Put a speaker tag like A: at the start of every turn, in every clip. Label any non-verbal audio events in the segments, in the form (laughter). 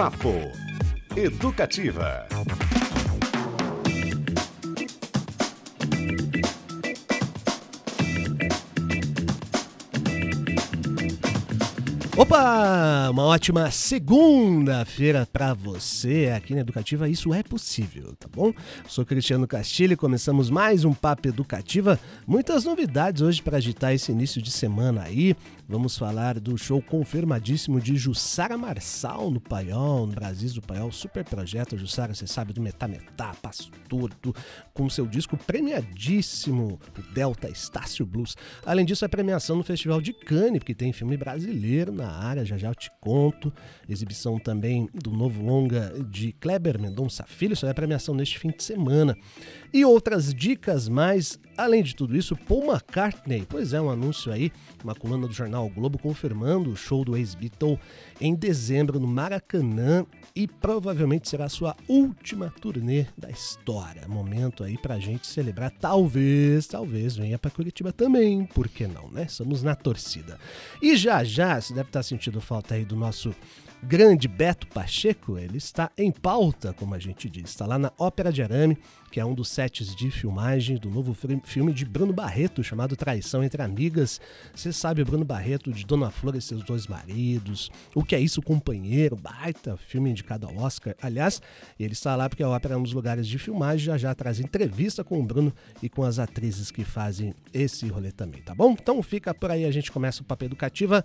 A: Bate-papo Educativa.
B: Opa! Uma ótima segunda-feira para você aqui na Educativa. Isso é possível, tá bom? Sou Cristiano Castilho e começamos mais um Papo Educativa. Muitas novidades hoje para agitar esse início de semana aí. Vamos falar do show confirmadíssimo de Jussara Marçal no Paiol, no Brasil do Paiol. Super projeto, Jussara, você sabe, do Metá Metá, Passo Torto, com seu disco premiadíssimo, o Delta Estácio Blues. Além disso, a premiação no Festival de Cannes, porque tem filme brasileiro na área, já já eu te conto. Exibição também do novo longa de Kleber Mendonça Filho, isso é a premiação neste fim de semana. E outras dicas mais, além de tudo isso, Paul McCartney, pois é, um anúncio aí, uma coluna do jornal o Globo confirmando o show do ex-Beatle em dezembro no Maracanã e provavelmente será a sua última turnê da história. Momento aí pra gente celebrar, talvez, talvez venha para Curitiba também, por que não, né? Somos na torcida. E já já, você deve estar sentindo falta aí do nosso grande Beto Pacheco, ele está em pauta, como a gente diz. Está lá na Ópera de Arame, que é um dos sets de filmagem do novo filme de Bruno Barreto, chamado Traição entre Amigas. Você sabe, Bruno Barreto, de Dona Flor e seus dois maridos. O que é isso, companheiro? Baita filme indicado ao Oscar. Aliás, ele está lá porque a ópera é um dos lugares de filmagem. Já já traz entrevista com o Bruno e com as atrizes que fazem esse rolê também, tá bom? Então fica por aí, a gente começa o Papo Educativa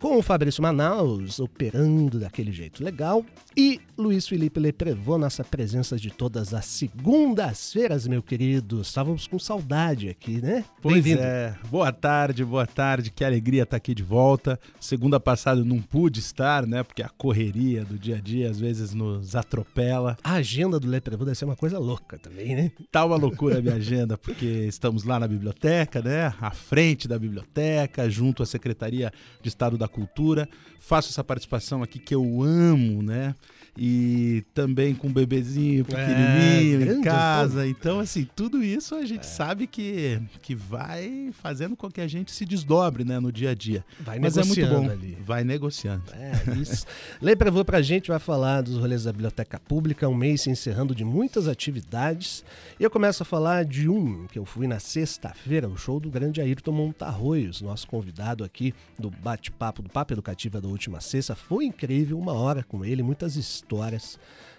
B: com o Fabrício Manaus operando daquele jeito legal e Luiz Felipe Leprevô, nossa presença de todas as segundas-feiras, meu querido. Estávamos com saudade aqui, né?
C: Pois é. Boa tarde, boa tarde. Que alegria estar aqui de volta. Segunda passada não pude estar, né? Porque a correria do dia a dia às vezes nos atropela.
B: A agenda do Leprevô deve ser uma coisa louca também, né?
C: Tá uma loucura a minha (laughs) agenda, porque estamos lá na biblioteca, né? À frente da biblioteca, junto à Secretaria de Estado da Cultura. Faço essa participação aqui que eu amo, né? E também com um bebezinho pequenininho é, em casa. Então, assim, tudo isso a gente é. sabe que, que vai fazendo com que a gente se desdobre, né, no dia a dia.
B: Vai Mas é muito bom. Ali.
C: Vai negociando.
B: É, isso. (laughs) Lepravô pra gente vai falar dos rolês da Biblioteca Pública, um mês se encerrando de muitas atividades. E eu começo a falar de um que eu fui na sexta-feira, o show do grande Ayrton Montarroios, nosso convidado aqui do bate-papo, do Papo Educativa da última sexta. Foi incrível, uma hora com ele, muitas histórias.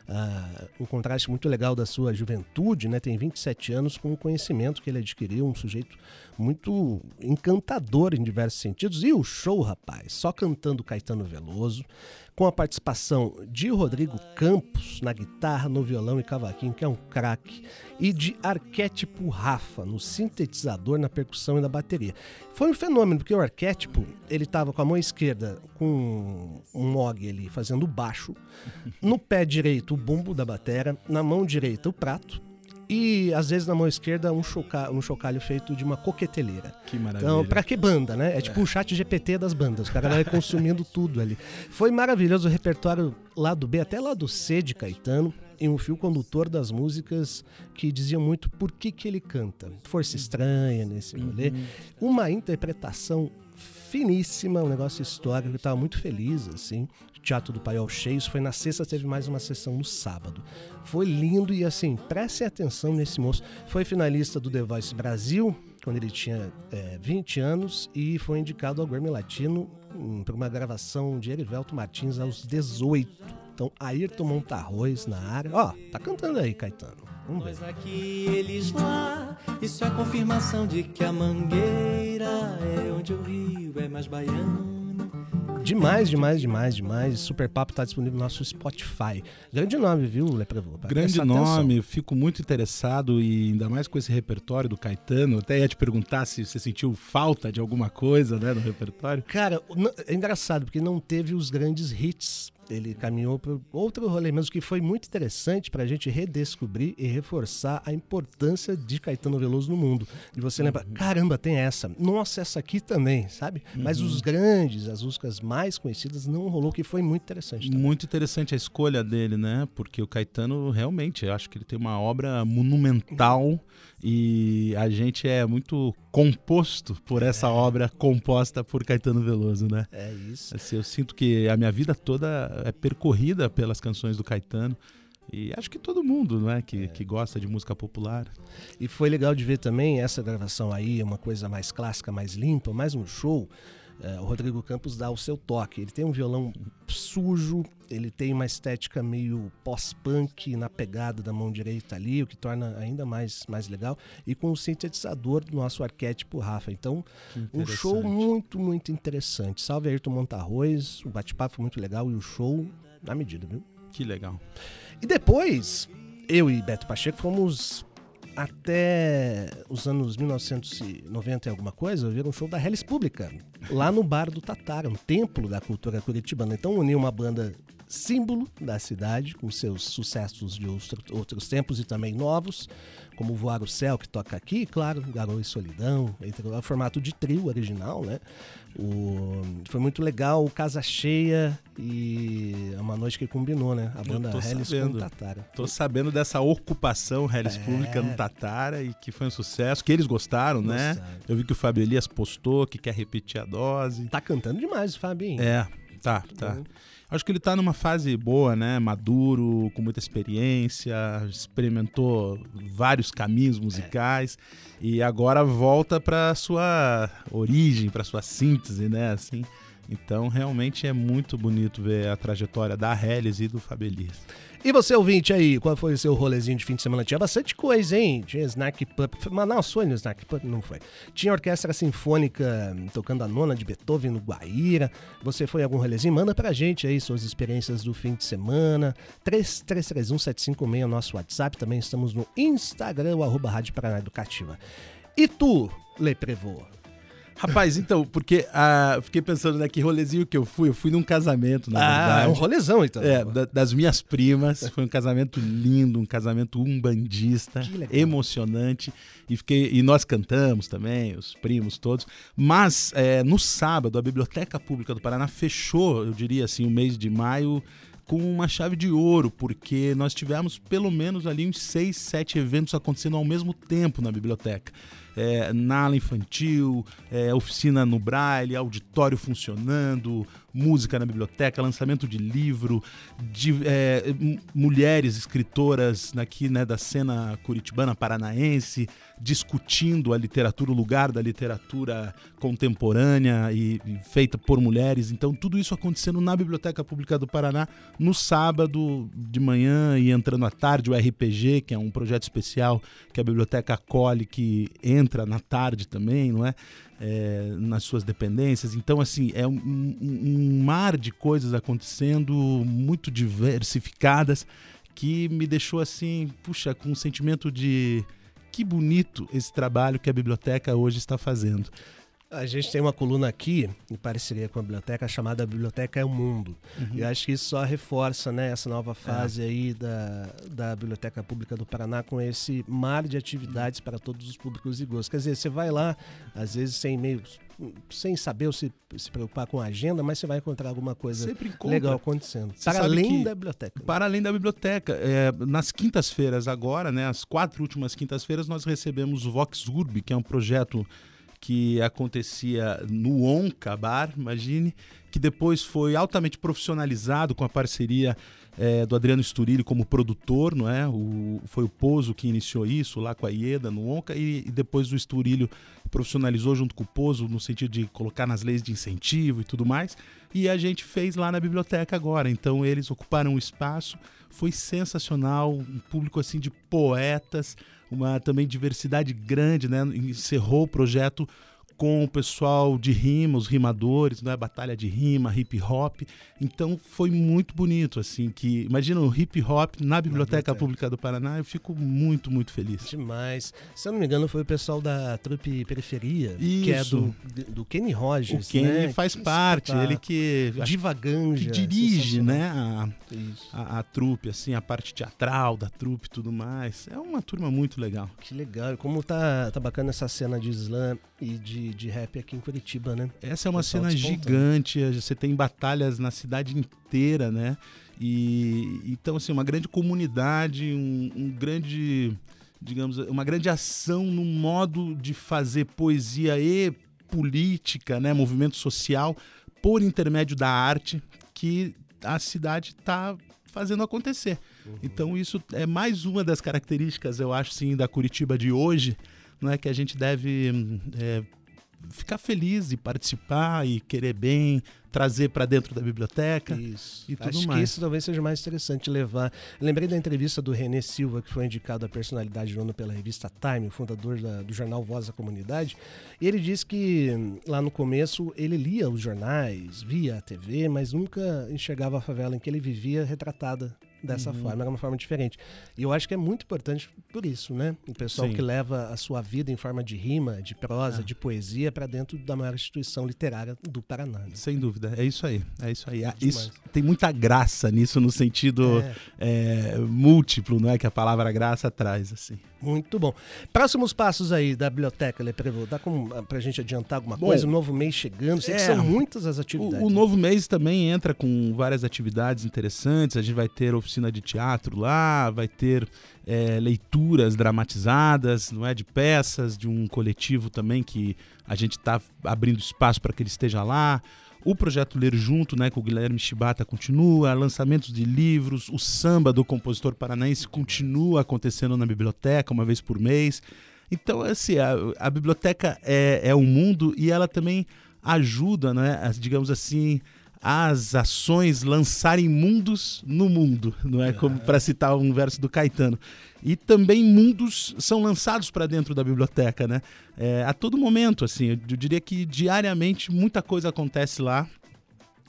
B: Uh, um contraste muito legal da sua juventude, né? Tem 27 anos com o conhecimento que ele adquiriu, um sujeito muito encantador em diversos sentidos. E o show, rapaz, só cantando Caetano Veloso, com a participação de Rodrigo Campos na guitarra, no violão e cavaquinho, que é um craque, e de Arquétipo Rafa no sintetizador, na percussão e na bateria. Foi um fenômeno, porque o Arquétipo, ele estava com a mão esquerda com um mog ali fazendo baixo, no pé direito o bumbo da bateria, na mão direita o prato, e às vezes na mão esquerda um, choca, um chocalho feito de uma coqueteleira.
C: Que maravilha.
B: Então, pra que banda, né? É, é. tipo o chat GPT das bandas. O cara vai consumindo (laughs) tudo ali. Foi maravilhoso o repertório lado B até lado C de Caetano e um fio condutor das músicas que dizia muito por que, que ele canta. Força estranha nesse rolê. Uhum. Uma interpretação finíssima, um negócio histórico, eu estava muito feliz, assim. Teatro do Paiol cheio, isso foi na sexta, teve mais uma sessão no sábado. Foi lindo e assim, prestem atenção nesse moço. Foi finalista do The Voice Brasil, quando ele tinha é, 20 anos, e foi indicado ao Grammy Latino hum, para uma gravação de Erivelto Martins aos 18. Então, Ayrton Montarroz na área. Ó, tá cantando aí, Caetano. Vamos ver.
D: Nós aqui, eles lá, isso é confirmação de que a mangueira é onde o rio é mais baiano.
B: Demais, demais, demais, demais. Super Papo está disponível no nosso Spotify. Grande nome, viu, Leprevô?
C: Grande nome, eu fico muito interessado e ainda mais com esse repertório do Caetano. até ia te perguntar se você sentiu falta de alguma coisa né, no repertório.
B: Cara, é engraçado, porque não teve os grandes hits ele caminhou para outro rolê mesmo que foi muito interessante para a gente redescobrir e reforçar a importância de Caetano Veloso no mundo. E você lembra, uhum. caramba, tem essa. Nossa, essa aqui também, sabe? Uhum. Mas os grandes, as músicas mais conhecidas não rolou, que foi muito interessante. Também.
C: Muito interessante a escolha dele, né? Porque o Caetano realmente, eu acho que ele tem uma obra monumental. E a gente é muito composto por essa é. obra composta por Caetano Veloso, né?
B: É isso.
C: Assim, eu sinto que a minha vida toda é percorrida pelas canções do Caetano. E acho que todo mundo, não é, que, é. que gosta de música popular.
B: E foi legal de ver também essa gravação aí, uma coisa mais clássica, mais limpa, mais um show. É, o Rodrigo Campos dá o seu toque. Ele tem um violão sujo, ele tem uma estética meio pós-punk na pegada da mão direita ali, o que torna ainda mais, mais legal. E com o sintetizador do nosso arquétipo Rafa. Então, um show muito, muito interessante. Salve Ayrton Montarroz, o bate-papo foi muito legal e o show na medida, viu?
C: Que legal.
B: E depois, eu e Beto Pacheco fomos até os anos 1990 e alguma coisa, ver um show da Hellis Pública, lá no Bar do Tatara, um templo da cultura curitibana. Então uniu uma banda símbolo da cidade, com seus sucessos de outros tempos e também novos, como Voar o Céu, que toca aqui, claro, Garoto e Solidão, entre o formato de trio original, né? O, foi muito legal, Casa Cheia e é uma noite que combinou, né? A banda Hellis com Tatara.
C: Tô sabendo dessa ocupação Hellis é. Pública no Tatara e que foi um sucesso, que eles gostaram, né? gostaram. Eu vi que o Fábio Elias postou que quer repetir a dose.
B: Tá cantando demais o Fábio.
C: É, tá, tá. Acho que ele está numa fase boa, né? Maduro, com muita experiência, experimentou vários caminhos musicais é. e agora volta para sua origem, para sua síntese, né? Assim. Então, realmente é muito bonito ver a trajetória da Hellis e do Fabelias.
B: E você, ouvinte aí, qual foi o seu rolezinho de fim de semana? Tinha bastante coisa, hein? Tinha Snack. Mas não, foi no Snack Pup? Não foi. Tinha orquestra sinfônica tocando a nona de Beethoven no Guaíra. Você foi algum rolezinho? Manda pra gente aí suas experiências do fim de semana. 3331-756 é o nosso WhatsApp. Também estamos no Instagram, arroba Rádio Paraná Educativa. E tu, Leprevô?
C: Rapaz, então, porque ah, fiquei pensando, né, que rolezinho que eu fui. Eu fui num casamento, na ah, verdade.
B: É um rolezão, então.
C: É, da, das minhas primas. Foi um casamento lindo, um casamento umbandista, emocionante. E, fiquei, e nós cantamos também, os primos todos. Mas é, no sábado, a Biblioteca Pública do Paraná fechou, eu diria assim, o mês de maio com uma chave de ouro, porque nós tivemos pelo menos ali uns seis, sete eventos acontecendo ao mesmo tempo na biblioteca é, na ala infantil, é, oficina no braille, auditório funcionando, música na biblioteca, lançamento de livro, de é, mulheres escritoras aqui né, da cena curitibana paranaense discutindo a literatura, o lugar da literatura contemporânea e, e, feita por mulheres. Então, tudo isso acontecendo na Biblioteca Pública do Paraná no sábado de manhã e entrando à tarde, o RPG, que é um projeto especial que a biblioteca acolhe, que entra na tarde também, não é? é, nas suas dependências. Então, assim, é um, um mar de coisas acontecendo, muito diversificadas, que me deixou assim, puxa, com um sentimento de que bonito esse trabalho que a biblioteca hoje está fazendo.
B: A gente tem uma coluna aqui, em parceria com a biblioteca, chamada Biblioteca é o Mundo. Uhum. E acho que isso só reforça né, essa nova fase é. aí da, da Biblioteca Pública do Paraná com esse mar de atividades para todos os públicos e gostos. Quer dizer, você vai lá, às vezes sem meio sem saber ou se, se preocupar com a agenda, mas você vai encontrar alguma coisa legal acontecendo.
C: Você para além da biblioteca. Para além da biblioteca. É, nas quintas-feiras agora, né, as quatro últimas quintas-feiras, nós recebemos o Vox Urb, que é um projeto que acontecia no Onca Bar, imagine, que depois foi altamente profissionalizado com a parceria é, do Adriano Sturilli como produtor, não é? O, foi o Pozo que iniciou isso lá com a Ieda no Onca e, e depois o Sturilli profissionalizou junto com o Pozo no sentido de colocar nas leis de incentivo e tudo mais. E a gente fez lá na biblioteca agora. Então eles ocuparam o espaço, foi sensacional, um público assim de poetas, uma também diversidade grande, né? Encerrou o projeto com o pessoal de rima, os rimadores, né? Batalha de rima, hip hop. Então foi muito bonito, assim, que imagina o hip hop na Biblioteca Pública do Paraná, eu fico muito, muito feliz.
B: Demais. Se eu não me engano, foi o pessoal da trupe Periferia, Isso. que é do, do Kenny Rogers,
C: O Kenny né? faz que parte, ele que
B: divaganja,
C: que dirige, né, a, a, a, trupe, assim, a parte teatral da trupe e tudo mais. É uma turma muito legal.
B: Que legal. Como tá, tá bacana essa cena de slam e de, de rap aqui em Curitiba, né?
C: Essa é uma cena gigante, você tem batalhas na cidade inteira, né? E então, assim, uma grande comunidade, um, um grande, digamos, uma grande ação no modo de fazer poesia e política, né? Movimento social por intermédio da arte, que a cidade está fazendo acontecer. Então isso é mais uma das características, eu acho, sim, da Curitiba de hoje, não é que a gente deve é, ficar feliz e participar e querer bem, trazer para dentro da biblioteca
B: Isso.
C: e tudo
B: Acho
C: mais.
B: que isso talvez seja mais interessante levar. Lembrei da entrevista do René Silva, que foi indicado a personalidade do ano pela revista Time, o fundador da- do jornal Voz da Comunidade. E ele disse que hum, lá no começo ele lia os jornais, via a TV, mas nunca enxergava a favela em que ele vivia retratada dessa
C: Uhum.
B: forma, era uma forma diferente. E eu acho que é muito importante por isso, né? O pessoal
C: Sim.
B: que leva a sua vida em forma de rima, de prosa,
C: Ah.
B: de poesia para dentro da maior instituição literária do Paraná. né?
C: Sem dúvida, é isso aí, é isso aí. Ah,
B: Demais.
C: Isso tem muita graça nisso no sentido
B: É.
C: é, múltiplo, não é que a palavra graça traz assim.
B: Muito bom. Próximos passos aí da biblioteca, Leprevô. Dá ah, pra gente adiantar alguma
C: Bom,
B: coisa? O novo mês chegando. Sei que
C: é,
B: são muitas as
C: O,
B: atividades.
C: o novo mês também entra com várias atividades interessantes. A gente vai ter oficina de teatro lá, vai ter é, leituras dramatizadas, não é, de peças de um coletivo também que a gente está abrindo espaço para que ele esteja lá. O projeto Ler Junto, né, com o Guilherme Chibata continua, lançamentos de livros, o samba do compositor paranaense continua acontecendo na biblioteca uma vez por mês. Então, assim, a, a biblioteca é, é um mundo e ela também ajuda, né, digamos assim, as ações lançarem mundos no mundo, não é como para citar um verso do Caetano. E também mundos são lançados para dentro da biblioteca, né? É, a todo momento, assim, eu, diria que diariamente muita coisa acontece lá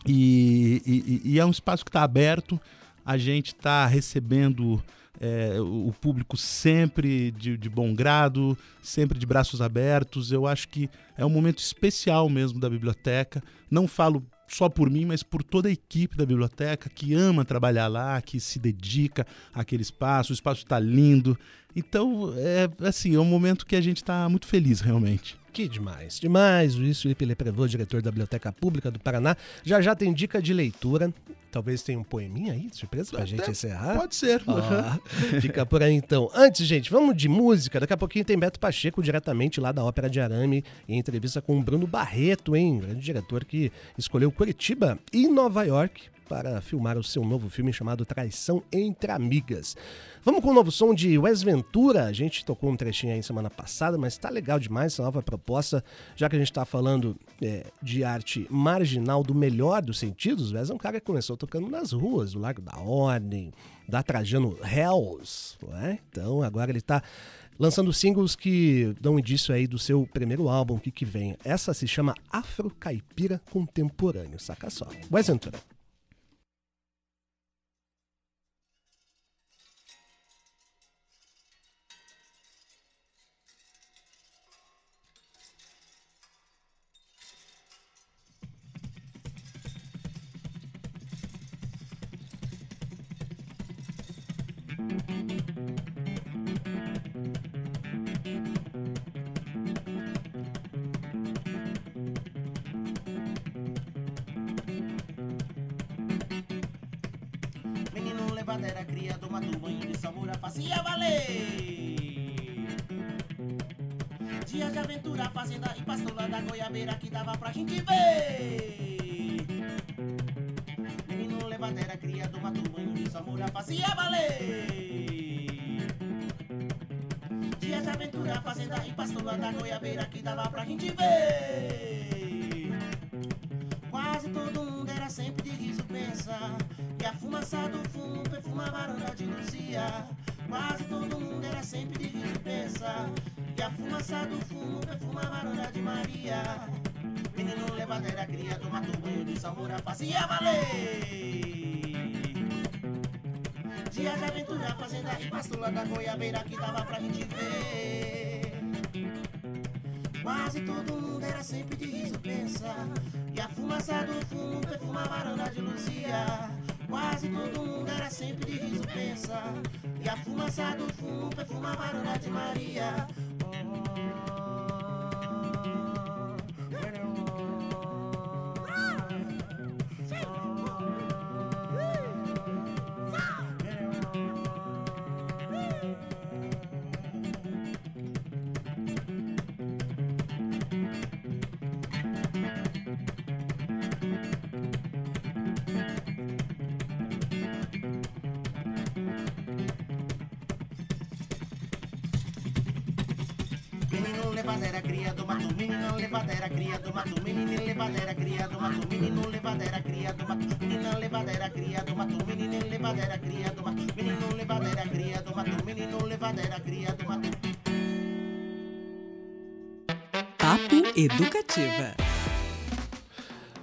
C: e, e- e é um espaço que está aberto. A gente está recebendo é, o o público sempre de, de bom grado, sempre de braços abertos. Eu acho que é um momento especial mesmo da biblioteca. Não falo só por mim, mas por toda a equipe da biblioteca que ama trabalhar lá, que se dedica àquele espaço. O espaço está lindo. Então, é assim, é um momento que a gente está muito feliz, realmente.
B: Que demais, demais. O Luiz Felipe Leprevô, diretor da Biblioteca Pública do Paraná. Já já tem dica de leitura. Talvez tenha um poeminha aí, de surpresa, pra gente encerrar.
C: Pode ser.
B: Ó, (laughs) fica por aí então. Antes, gente, vamos de música. Daqui a pouquinho tem Beto Pacheco diretamente lá da Ópera de Arame, em entrevista com o Bruno Barreto, hein? Grande diretor que escolheu Curitiba e Nova York para filmar o seu novo filme chamado Traição entre Amigas. Vamos com o novo som de Wes Ventura. A gente tocou um trechinho aí semana passada, mas tá legal demais essa nova proposta. Já que a gente tá falando é, de arte marginal do melhor dos sentidos, o Wes é um cara que começou tocando nas ruas, do Largo da Ordem, da Trajano Hells, não é? Então agora ele tá lançando singles que dão indício aí do seu primeiro álbum, que que vem. Essa se chama Afro Caipira Contemporâneo, saca só. Wes Ventura.
E: Menino levadeira, cria, toma tu banho de samura, fazia valer. Dia de aventura, fazenda e pastola da goiabeira que dava pra gente ver. Menino levadeira, cria, toma tu banho de samura, fazia valer. Dia de aventura, fazenda e pastola da goiabeira que dava pra gente ver. Quase todo mundo era sempre de riso pensar Que a fumaça do fumo perfumava a varanda de Luzia. Quase todo mundo era sempre de riso pensar Que a fumaça do fumo perfumava a varanda de Maria. Menino levadeira, cria, toma tu banho de samura, fazia valer Dia de aventura, fazenda pastola da goiabeira que dava pra gente ver. Quase todo mundo era sempre de riso pensar E a fumaça do fumo perfuma a varanda de Luzia. Quase todo mundo era sempre de riso pensar E a fumaça do fumo perfuma a varanda de Maria menina levadera, cria do mato, menino levadera, cria do mato, menino levadera, cria do mato.
F: Papo Educativa.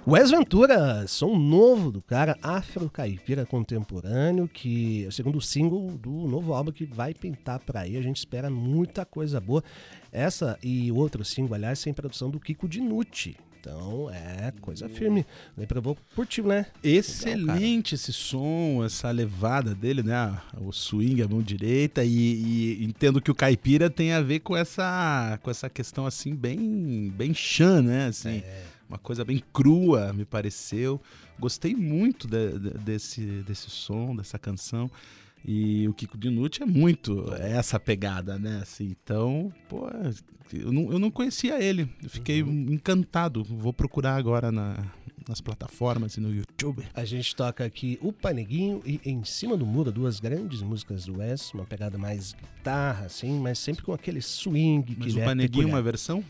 B: Wes Ventura, som novo do cara, afro-caipira contemporâneo, que é o segundo single do novo álbum que vai pintar por aí. A gente espera muita coisa boa. Essa e outro single, aliás, tem produção do Kiko Dinucci. Então é coisa firme. Pra vou curtir, né?
C: Excelente esse som, essa levada dele, né? O swing, a mão direita, e, e entendo que o caipira tem a ver com essa, com essa questão assim, bem, bem chã, né? Assim, Uma coisa bem crua, me pareceu. Gostei muito de- de- desse, desse som, dessa canção. E o Kiko Dinucci é muito essa pegada, né? Assim, então, pô, eu não, eu não conhecia ele. Eu fiquei encantado. Vou procurar agora na- nas plataformas e no YouTube.
B: A gente toca aqui o Paneguinho e Em Cima do Muro, duas grandes músicas do Wes, uma pegada mais guitarra, assim, mas sempre com aquele swing que
C: Mas o
B: é
C: Paneguinho,
B: peculiar.
C: uma versão?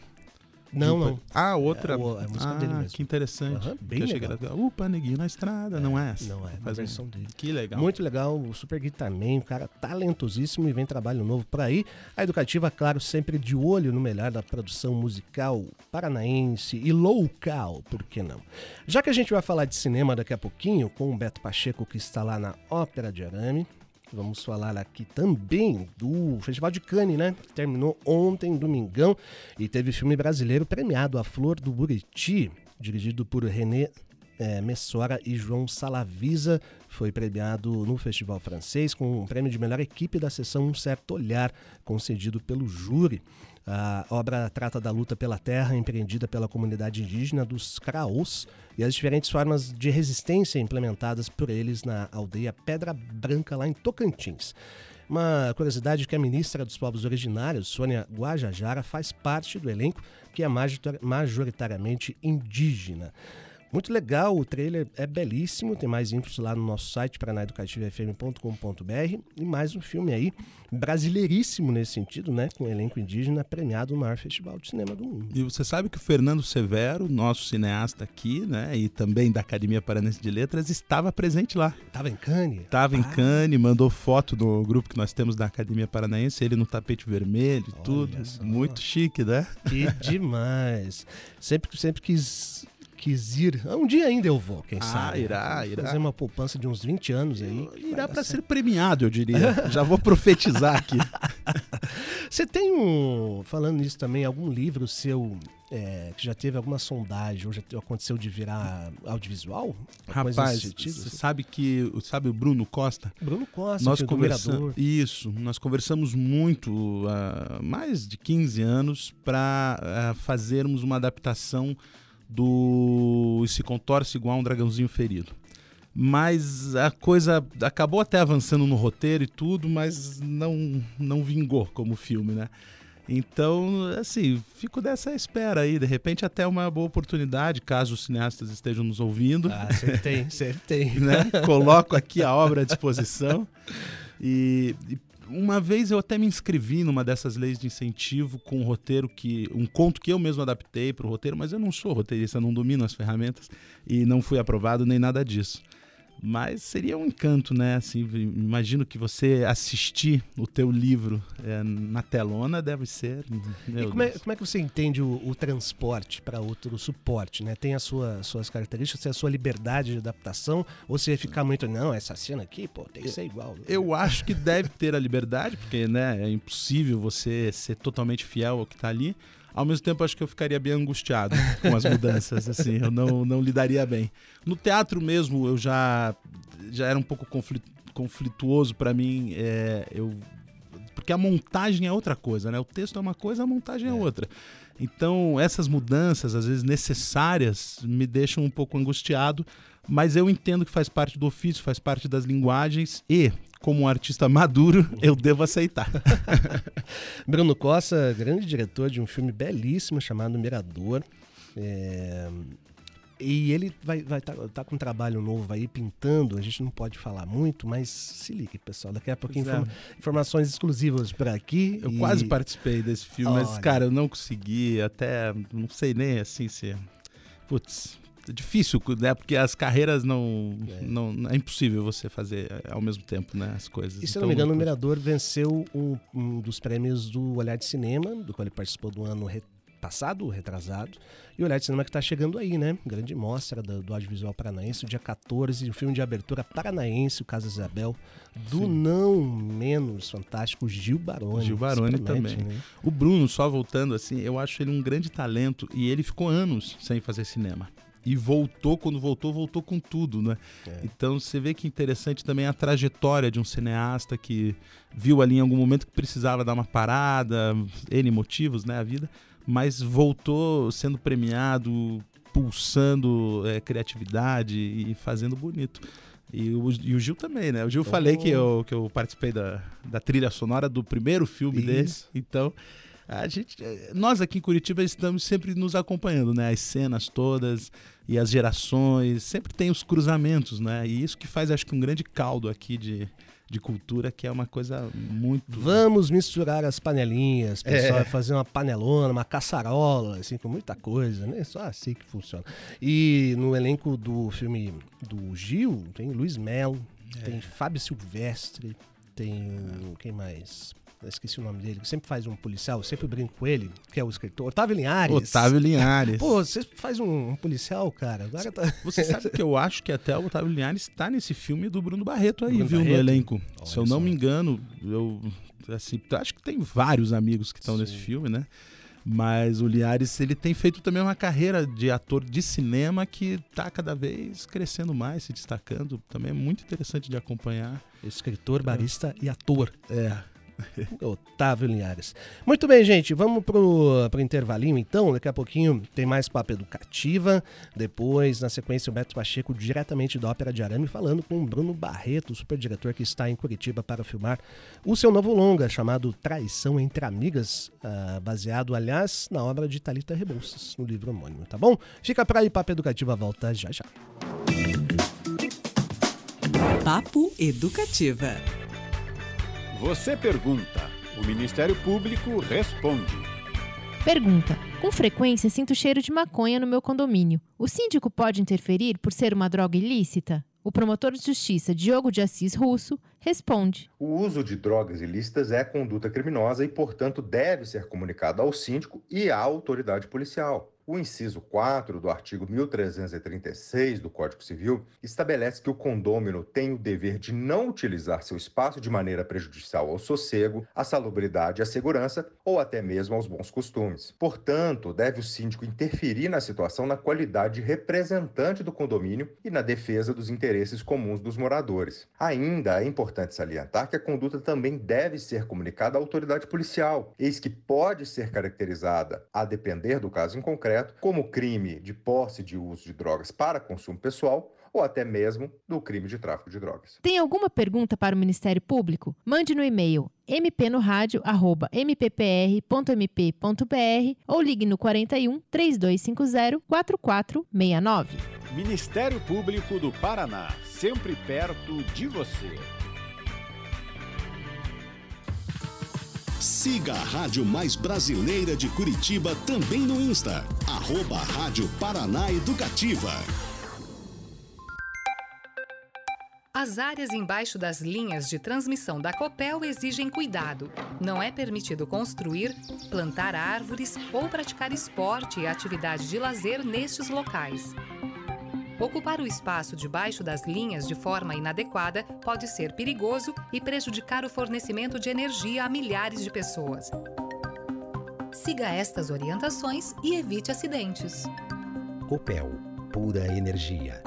B: Não, não.
C: Ah, outra.
B: É, o- é a música
C: ah,
B: dele mesmo.
C: que interessante. Porque
B: bem
C: que
B: legal.
C: era- O Paneguinho na estrada, não é essa?
B: Não é, uma
C: Faz um-
B: versão dele.
C: Que legal.
B: Muito legal, o Super Guitar Man, um cara talentosíssimo e vem trabalho novo por aí. A Educativa, claro, sempre de olho no melhor da produção musical paranaense e local, por que não? Já que a gente vai falar de cinema daqui a pouquinho, com o Beto Pacheco, que está lá na Ópera de Arame, vamos falar aqui também do Festival de Cannes, né? Que terminou ontem, domingão, e teve filme brasileiro premiado, A Flor do Buriti, dirigido por René é, Messora e João Salavisa foi premiado no Festival Francês com o prêmio de melhor equipe da sessão Um Certo Olhar, concedido pelo júri. A obra trata da luta pela terra empreendida pela comunidade indígena dos Craôs e as diferentes formas de resistência implementadas por eles na aldeia Pedra Branca, lá em Tocantins. Uma curiosidade é que a ministra dos Povos Originários, Sônia Guajajara, faz parte do elenco que é major- majoritariamente indígena. Muito legal, o trailer é belíssimo, tem mais infos lá no nosso site, paranaeducativofm.com.br e mais um filme aí, brasileiríssimo nesse sentido, né, com elenco indígena premiado no maior festival de cinema do mundo.
C: E você sabe que o Fernando Severo, nosso cineasta aqui, né, e também da Academia Paranense de Letras, estava presente lá.
B: Tava em Cannes?
C: Estava em Cannes, mandou foto do grupo que nós temos da Academia Paranaense, ele no tapete vermelho e tudo.
B: só.
C: Muito chique, né?
B: Que demais. Sempre, sempre quis, quis ir. Um dia ainda eu vou, quem
C: Ah,
B: sabe.
C: irá, irá.
B: Fazer uma poupança de uns 20 anos aí.
C: Irá para ser premiado, eu diria. (laughs) Já vou profetizar aqui. (laughs)
B: Você tem um, falando nisso também, algum livro seu é, que já teve alguma sondagem ou já te- aconteceu de virar audiovisual?
C: Rapaz, você
B: assim?
C: sabe que sabe o Bruno Costa?
B: Bruno Costa,
C: nós conversamos isso, nós conversamos muito há mais de 15 anos para fazermos uma adaptação do E se contorce igual um dragãozinho ferido. Mas a coisa acabou até avançando no roteiro e tudo, mas não não vingou como filme, né? Então, assim, fico dessa espera aí. De repente, até uma boa oportunidade, caso os cineastas estejam nos ouvindo
B: Ah, sempre tem, (laughs) sempre tem.
C: né? Coloco aqui a obra à disposição. E, e uma vez eu até me inscrevi numa dessas leis de incentivo com um roteiro que. um conto que eu mesmo adaptei para o roteiro, mas eu não sou roteirista, não domino as ferramentas e não fui aprovado nem nada disso. Mas seria um encanto, né? Assim, imagino que você assistir o teu livro é, na telona deve ser. meu
B: E como é, como é que você entende o, o transporte para outro suporte, né? Tem as sua, suas características, tem a sua liberdade de adaptação, ou você ficar muito, não, essa cena aqui, pô, tem que ser igual.
C: Eu acho que deve ter a liberdade, porque né, é impossível você ser totalmente fiel ao que está ali. Ao mesmo tempo, acho que eu ficaria bem angustiado (laughs) com as mudanças, assim, eu não, não lidaria bem. No teatro mesmo, eu já, já era um pouco conflit, conflituoso para mim, é, eu, porque a montagem é outra coisa, né? O texto é uma coisa, a montagem é, outra. Então, essas mudanças, às vezes necessárias, me deixam um pouco angustiado, mas eu entendo que faz parte do ofício, faz parte das linguagens e, como um artista maduro, (laughs) eu devo aceitar. (laughs)
B: Bruno Costa, grande diretor de um filme belíssimo chamado Mirador. É, E ele vai vai tá, tá com um trabalho novo aí pintando. A gente não pode falar muito, mas se ligue, pessoal. Daqui a pouquinho
C: Pois é.
B: informa- informações exclusivas por aqui.
C: Eu
B: E-
C: quase participei desse filme, mas,
B: Olha.
C: cara, eu não consegui, até não sei nem assim se. Putz, difícil, né? Porque as carreiras não.
B: É.
C: não é impossível você fazer é, ao mesmo tempo, né? As coisas.
B: E se eu
C: Então,
B: não me engano, o Mirador venceu um, um dos prêmios do Olhar de Cinema, do qual ele participou do ano re- passado, retrasado. E o Olhar de Cinema que está chegando aí, né? Grande mostra do, do audiovisual paranaense, dia 14, o filme de abertura paranaense, o Casa Isabel, do
C: Sim.
B: não menos fantástico Gil Baroni.
C: Gil Baroni também.
B: né?
C: O Bruno, só voltando assim, eu acho ele um grande talento e ele ficou anos sem fazer cinema. E voltou, quando voltou, voltou com tudo, né?
B: É.
C: Então você vê que interessante também a trajetória de um cineasta que viu ali em algum momento que precisava dar uma parada, N motivos, né, a vida, mas voltou sendo premiado, pulsando é, criatividade e fazendo bonito. E o, e o Gil também, né? O Gil eu falei que eu, que eu participei da, da trilha sonora do primeiro filme dele.
B: Isso.
C: Então, a gente, eh, nós aqui em Curitiba estamos sempre nos acompanhando, né? As cenas todas e as gerações, sempre tem os cruzamentos, né? E isso que faz, acho que, um grande caldo aqui de, de cultura, que é uma coisa muito.
B: Vamos misturar as panelinhas,
C: É.
B: pessoal, fazer uma panelona, uma caçarola, assim, com muita coisa, né? Só assim que funciona. E no elenco do filme do Gil, tem Luiz Melo,
C: É.
B: tem Fábio Silvestre, tem. Quem mais? Esqueci o nome dele, que sempre faz um policial, eu sempre brinco com ele, que é o escritor. Otávio Linhares.
C: Otávio Linhares.
B: Pô, você faz um, um policial, cara. Agora tá. (laughs)
C: Você sabe que eu acho que até o Otávio Linhares está nesse filme do Bruno Barreto aí,
B: Bruno
C: viu,
B: Barreto?
C: no elenco. Se eu
B: Olha
C: não me engano, eu assim, acho que tem vários amigos que estão nesse filme, né? Mas o Linhares, ele tem feito também uma carreira de ator de cinema que está cada vez crescendo mais, se destacando. Também é muito interessante de acompanhar.
B: Escritor, barista e ator.
C: É, (laughs)
B: Otávio Linhares. Muito bem, gente, vamos pro, pro intervalinho então. Daqui a pouquinho tem mais papo educativa. Depois, na sequência, o Beto Pacheco, diretamente da Ópera de Arame, falando com o Bruno Barreto, o superdiretor que está em Curitiba para filmar o seu novo longa, chamado Traição entre Amigas, ah, baseado, aliás, na obra de Talita Rebouças, no livro homônimo, tá bom? Fica pra aí, Papo Educativa volta já já.
F: Papo Educativa.
A: Você pergunta, o Ministério Público responde.
G: Pergunta: Com frequência sinto cheiro de maconha no meu condomínio. O síndico pode interferir por ser uma droga ilícita? O promotor de justiça Diogo de Assis Russo responde:
H: O uso de drogas ilícitas é conduta criminosa e, portanto, deve ser comunicado ao síndico e à autoridade policial. O inciso 4 do artigo 1336 do Código Civil estabelece que o condômino tem o dever de não utilizar seu espaço de maneira prejudicial ao sossego, à salubridade, à segurança ou até mesmo aos bons costumes. Portanto, deve o síndico interferir na situação na qualidade de representante do condomínio e na defesa dos interesses comuns dos moradores. Ainda é importante salientar que a conduta também deve ser comunicada à autoridade policial, eis que pode ser caracterizada, a depender do caso em concreto, como crime de posse de uso de drogas para consumo pessoal ou até mesmo do crime de tráfico de drogas.
G: Tem alguma pergunta para o Ministério Público? Mande no e-mail mpnoradio@mppr.mp.br ou ligue no 41 3250 4469.
A: Ministério Público do Paraná, sempre perto de você.
I: Siga a rádio mais brasileira de Curitiba também no Insta. Arroba Rádio Paraná Educativa.
J: As áreas embaixo das linhas de transmissão da Copel exigem cuidado. Não é permitido construir, plantar árvores ou praticar esporte e atividade de lazer nestes locais. Ocupar o espaço debaixo das linhas de forma inadequada pode ser perigoso e prejudicar o fornecimento de energia a milhares de pessoas. Siga estas orientações e evite acidentes.
K: Copel, pura energia.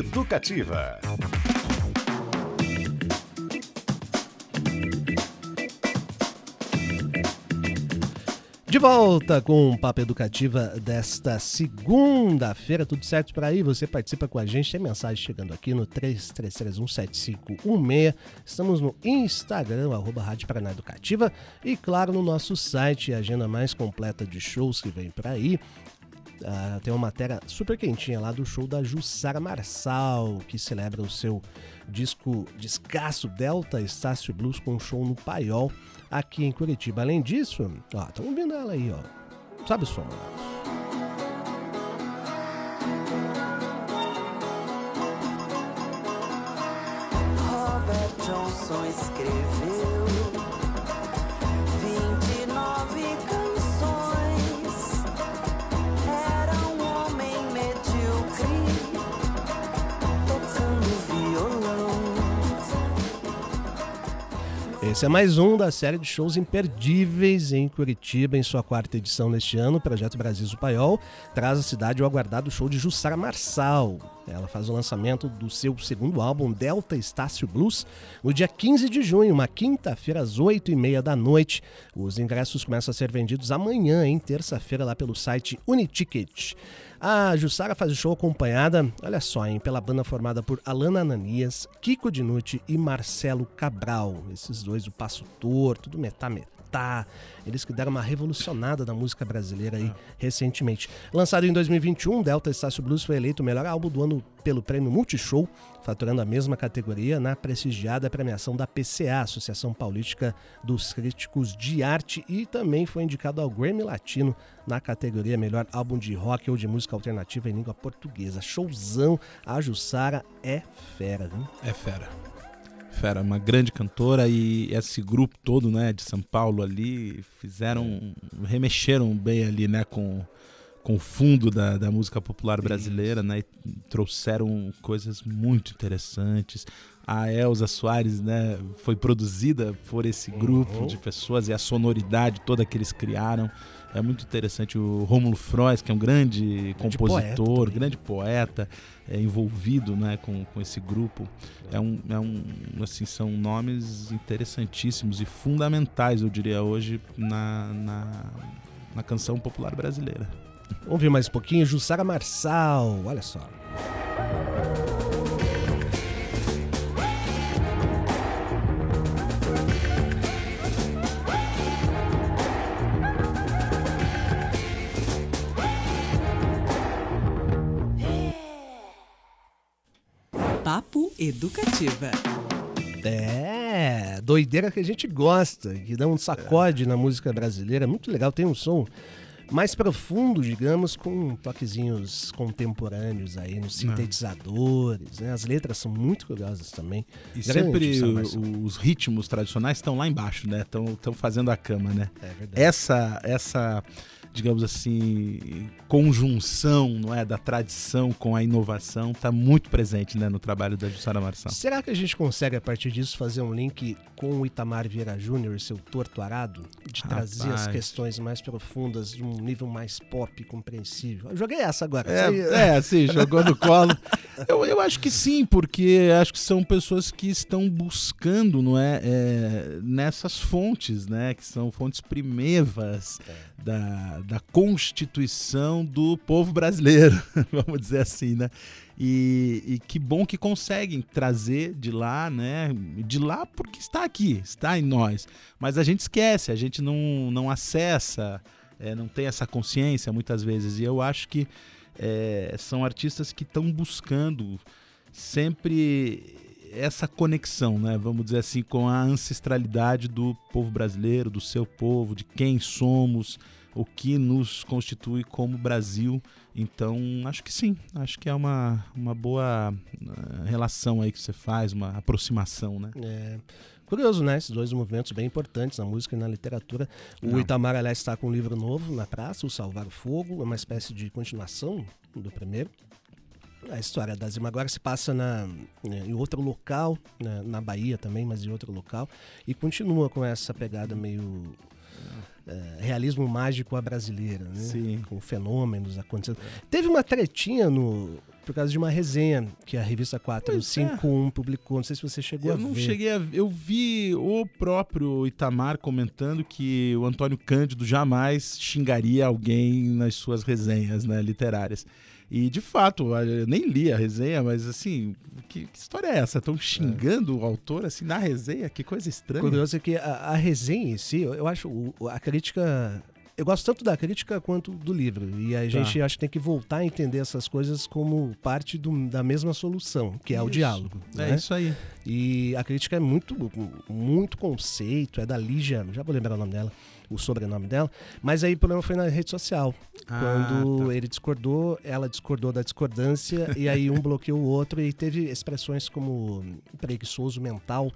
D: educativa.
B: De volta com o Papo Educativa desta segunda-feira. Tudo certo por aí? Você participa com a gente. Tem mensagem chegando aqui no 33317516. Estamos no Instagram, arroba Rádio Paraná Educativa. E claro, no nosso site, a agenda mais completa de shows que vem por aí. Ah, tem uma matéria super quentinha lá do show da Jussara Marçal, que celebra o seu disco descasso Delta Estácio Blues com um show no Paiol, aqui em Curitiba. Além disso, ó, estamos vendo ela aí, ó. Sabe o som?
L: Robert Johnson escreveu
B: Esse é mais um da série de shows imperdíveis em Curitiba, em sua quarta edição neste ano. O Projeto Brasil Paiol traz à cidade o aguardado show de Jussara Marçal. Ela faz o lançamento do seu segundo álbum, Delta Estácio Blues, no dia 15 de junho, uma quinta-feira, às 8h30 da noite. Os ingressos começam a ser vendidos amanhã, em terça-feira, lá pelo site Uniticket. A Jussara faz o show acompanhada, olha só, hein, pela banda formada por Alana Ananias, Kiko Dinucci e Marcelo Cabral. Esses dois, o Passo Torto, do Metá Metá. Eles que deram uma revolucionada na música brasileira aí recentemente. Lançado em 2021, Delta Estácio Blues foi eleito o melhor álbum do ano pelo prêmio Multishow, faturando a mesma categoria na prestigiada premiação da PCA, Associação Paulística dos Críticos de Arte, e também foi indicado ao Grammy Latino na categoria Melhor Álbum de Rock ou de Música Alternativa em Língua Portuguesa. Showzão, a Jussara é fera, viu?
C: É fera. Fera, uma grande cantora e esse grupo todo, né, de São Paulo ali, fizeram, remexeram bem ali, né, com, com o fundo da, da música popular brasileira, né, e trouxeram coisas muito interessantes. A Elza Soares, né, foi produzida por esse grupo
B: Uhum.
C: de pessoas e a sonoridade toda que eles criaram. É muito interessante. O Rômulo Frois, que é um grande,
B: Grande
C: compositor,
B: poeta
C: grande poeta, é envolvido né, com, com esse grupo. É um, é um, assim, são nomes interessantíssimos e fundamentais, eu diria, hoje na, na, na canção popular brasileira.
B: Vamos ouvir mais um pouquinho, Jussara Marçal, olha só.
F: Papo Educativa.
B: É, doideira que a gente gosta, que dá um sacode na música brasileira. Muito legal, tem um som mais profundo, digamos, com toquezinhos contemporâneos aí nos sintetizadores, né? As letras são muito curiosas também.
C: E
B: Grande
C: sempre o- os ritmos tradicionais estão lá embaixo, né? Estão fazendo a cama, né?
B: É verdade.
C: Essa, essa, digamos assim, conjunção, não é, da tradição com a inovação está muito presente, né, no trabalho da Jussara Marçal.
B: Será que a gente consegue, a partir disso, fazer um link com o Itamar Vieira Júnior e seu torto arado? De trazer as
C: Rapaz.
B: questões mais profundas de um nível mais pop compreensível? Eu joguei essa agora.
C: É, é, assim, (laughs) jogou no colo. Eu, eu acho que sim, porque acho que são pessoas que estão buscando, não é, é, nessas fontes, né, que são fontes primevas da, da constituição do povo brasileiro, (laughs) vamos dizer assim, né? E, e que bom que conseguem trazer de lá, né? De lá porque está aqui, está em nós. Mas a gente esquece, a gente não, não acessa, é, não tem essa consciência muitas vezes. E eu acho que é, são artistas que estão buscando sempre essa conexão, né? Vamos dizer assim, com a ancestralidade do povo brasileiro, do seu povo, de quem somos, o que nos constitui como Brasil. Então, acho que sim, acho que é uma, uma boa eh, relação aí que você faz, uma aproximação, né?
B: É. Curioso, né? Esses dois movimentos bem importantes na música e na literatura. O
C: Não.
B: Itamar, aliás, está com um livro novo na praça, O Salvar o Fogo, é uma espécie de continuação do primeiro. A história da Zima agora se passa na, né, em outro local, né, na Bahia também, mas em outro local, e continua com essa pegada meio é, realismo mágico à brasileira, né?
C: Sim.
B: Com fenômenos acontecendo. Teve uma tretinha no por causa de uma resenha que a revista
C: Pois é.
B: 451 publicou. Não sei se você chegou
C: Eu
B: a
C: não
B: ver.
C: cheguei a. Eu vi o próprio Itamar comentando que o Antônio Cândido jamais xingaria alguém nas suas resenhas né, literárias. E de fato, eu nem li a resenha, mas assim, que, que história é essa? Estão xingando o autor assim na resenha? Que coisa estranha.
B: Curioso é que a, a resenha em si, eu, eu acho o- a crítica. Eu gosto tanto da crítica quanto do livro. E a gente acho que tem que voltar a entender essas coisas como parte do- da mesma solução, que é o
C: Isso.
B: diálogo.
C: É
B: né?
C: isso aí.
B: E a crítica é muito, muito conceito, é da Lígia, já vou lembrar o nome dela, o sobrenome dela, mas aí o problema foi na rede social.
C: Ah,
B: quando
C: tá.
B: ele discordou, ela discordou da discordância, e aí um bloqueou o outro, e teve expressões como preguiçoso mental,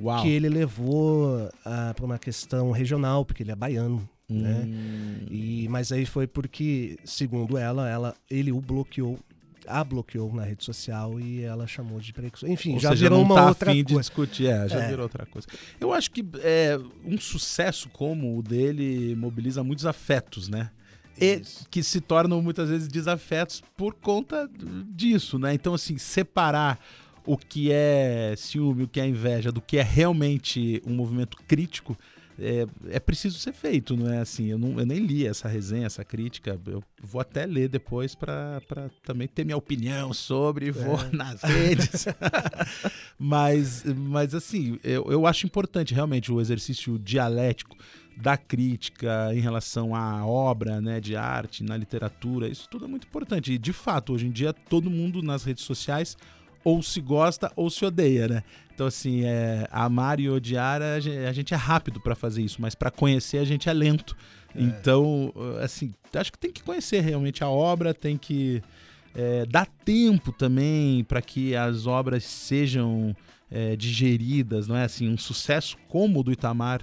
C: Uau.
B: que ele levou para uma questão regional, porque ele é baiano. Né?
C: Hum.
B: E, mas aí foi porque, segundo ela, ela, ele o bloqueou, a bloqueou na rede social e ela chamou de preguiçoso. Enfim,
C: Ou
B: já
C: seja,
B: virou uma
C: tá
B: outra
C: afim de
B: coisa.
C: discutir, é, já
B: É.
C: virou outra coisa. Eu acho que é, um sucesso como o dele mobiliza muitos afetos, né? E que se tornam muitas vezes desafetos por conta disso, né? Então, assim, separar o que é ciúme, o que é inveja, do que é realmente um movimento crítico, é, é preciso ser feito, não é assim? Eu, não, eu nem li essa resenha, essa crítica, eu vou até ler depois para também ter minha opinião sobre, vou
B: É. (laughs)
C: nas redes. mas, mas assim, eu, eu acho importante realmente o exercício dialético da crítica em relação à obra né, de arte, na literatura, isso tudo é muito importante. E de fato, hoje em dia, todo mundo nas redes sociais ou se gosta ou se odeia, né? Então, assim, é, amar e odiar, a gen- a gente é rápido para fazer isso, mas para conhecer a gente é lento. Então, assim, acho que tem que conhecer realmente a obra, tem que é, dar tempo também para que as obras sejam é, digeridas, não é? Assim, um sucesso como o do Itamar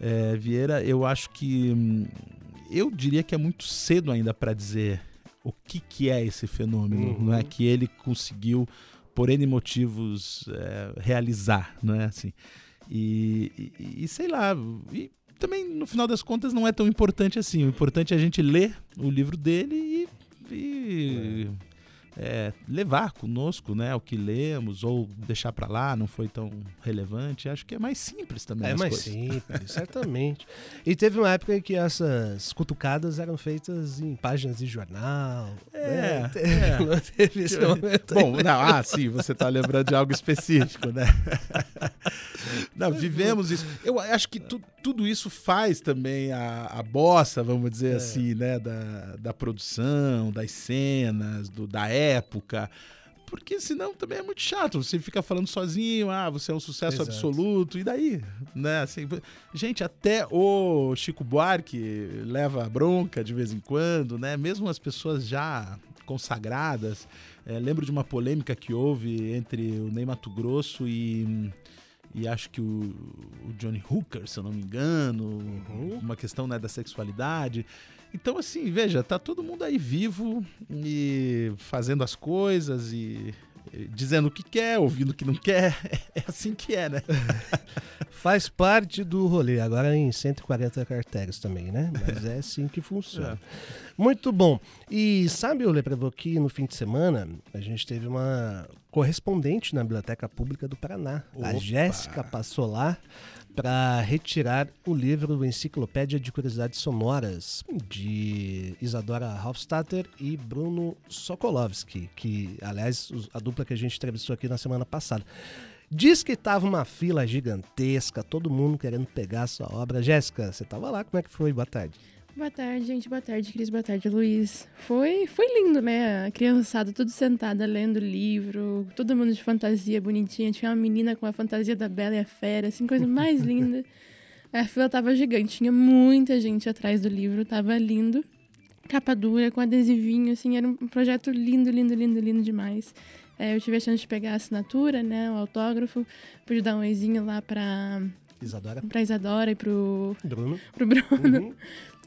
C: é, Vieira, eu acho que hum, eu diria que é muito cedo ainda para dizer o que, que é esse fenômeno,
B: Uhum.
C: não é que ele conseguiu por N motivos é, realizar, não é assim? E, e- e sei lá, e também no final das contas não é tão importante assim. O importante é a gente ler o livro dele e, e, é, levar conosco, né, o que lemos ou deixar para lá, não foi tão relevante. Acho que é mais simples também.
B: É mais
C: coisas.
B: simples, (laughs) certamente. E teve uma época em que essas cutucadas eram feitas em páginas de jornal.
C: É,
B: né?
C: é.
B: Não (laughs) teve esse momento.
C: Bom, não, ah, sim, você está lembrando de algo específico, né? (laughs) Não, vivemos isso. Eu acho que tu- tudo isso faz também a, a bossa, vamos dizer
B: É.
C: assim, né? Da, da produção, das cenas, do, da época. Porque senão também é muito chato. Você fica falando sozinho, ah, você é um sucesso
B: Exato.
C: absoluto, e daí? Né? Assim, gente, até o Chico Buarque leva bronca de vez em quando, né? Mesmo as pessoas já consagradas. É, lembro de uma polêmica que houve entre o Ney Mato Grosso e, e acho que o, o Johnny Hooker, se eu não me engano, uma questão né, da sexualidade. Então, assim, veja, tá todo mundo aí vivo e fazendo as coisas e, e dizendo o que quer, ouvindo o que não quer. (laughs) É assim que é, né? (laughs)
B: Faz parte do rolê, agora em 140 caracteres também, né? Mas é assim que funciona. (laughs) Muito bom. E sabe, o Leprevo, que no fim de semana a gente teve uma correspondente na Biblioteca Pública do Paraná. A
C: Opa!
B: Jéssica passou lá para retirar o livro Enciclopédia de Curiosidades Sonoras de Isadora Hofstadter e Bruno Sokolovski, que, aliás, a dupla que a gente entrevistou aqui na semana passada. Diz que tava uma fila gigantesca, todo mundo querendo pegar a sua obra. Jéssica, você tava lá, como é que foi? Boa tarde.
M: Boa tarde, gente. Boa tarde, Cris. Boa tarde, Luiz. Foi, foi lindo, né? A criançada tudo sentada lendo livro, todo mundo de fantasia bonitinha. Tinha uma menina com a fantasia da Bela e a Fera, assim, coisa mais (laughs) linda. A fila tava gigante, tinha muita gente atrás do livro, tava lindo. Capa dura, com adesivinho, assim, era um projeto lindo, lindo, lindo, lindo demais. É, eu tive a chance de pegar a assinatura, né, o autógrafo, pude dar um oizinho lá pra,
B: Isadora.
M: pra Isadora e pro,
B: Bruno.
M: pro Bruno.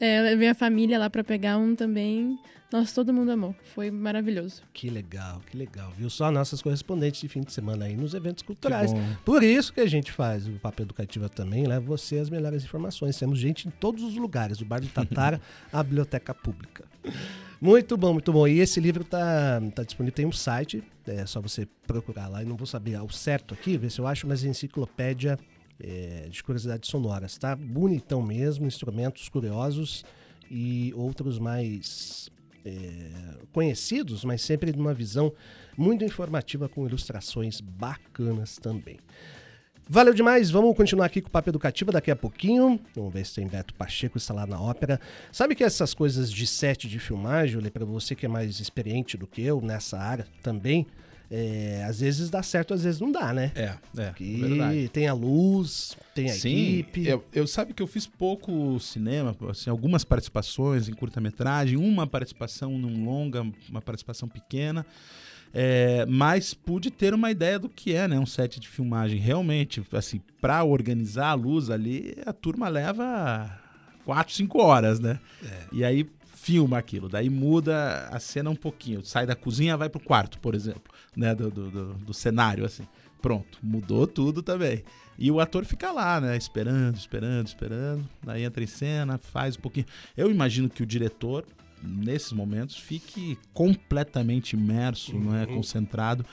M: É, eu levei a família lá pra pegar um também. Nossa, todo mundo amou. Foi maravilhoso.
B: Que legal, que legal. Viu só nossas correspondentes de fim de semana aí nos eventos culturais.
C: bom.
B: Por isso que a gente faz o Papo Educativa também, leva você as melhores informações. Temos gente em todos os lugares, do Bar do Tatara (laughs) à Biblioteca Pública. Muito bom, muito bom. E esse livro tá, tá disponível, tem um site, é só você procurar lá. E não vou saber ao certo aqui, ver se eu acho, mas é enciclopédia é, de curiosidades sonoras, tá? Bonitão mesmo, instrumentos curiosos e outros mais é, conhecidos, mas sempre de uma visão muito informativa com ilustrações bacanas também. Valeu demais, vamos continuar aqui com o Papo Educativa daqui a pouquinho. Vamos ver se tem Beto Pacheco instalado na ópera. Sabe que essas coisas de set de filmagem, para você que é mais experiente do que eu nessa área também, é, às vezes dá certo, às vezes não dá, né?
C: É, é.
B: Que
C: verdade.
B: tem a luz, tem a
C: Sim,
B: equipe.
C: Eu, eu sabe que eu fiz pouco cinema, assim, algumas participações em curta-metragem, uma participação num longa, uma participação pequena. É, mas pude ter uma ideia do que é, né, um set de filmagem. Realmente, assim, para organizar a luz ali, a turma leva 4, 5 horas, né? E aí filma aquilo, daí muda a cena um pouquinho, sai da cozinha, vai pro quarto, por exemplo, né, do, do, do- do cenário, assim. Pronto, mudou tudo também. E o ator fica lá, né, esperando, esperando, esperando, daí entra em cena, faz um pouquinho. Eu imagino que o diretor, nesses momentos, fique completamente imerso, não é,
B: Uhum.
C: concentrado,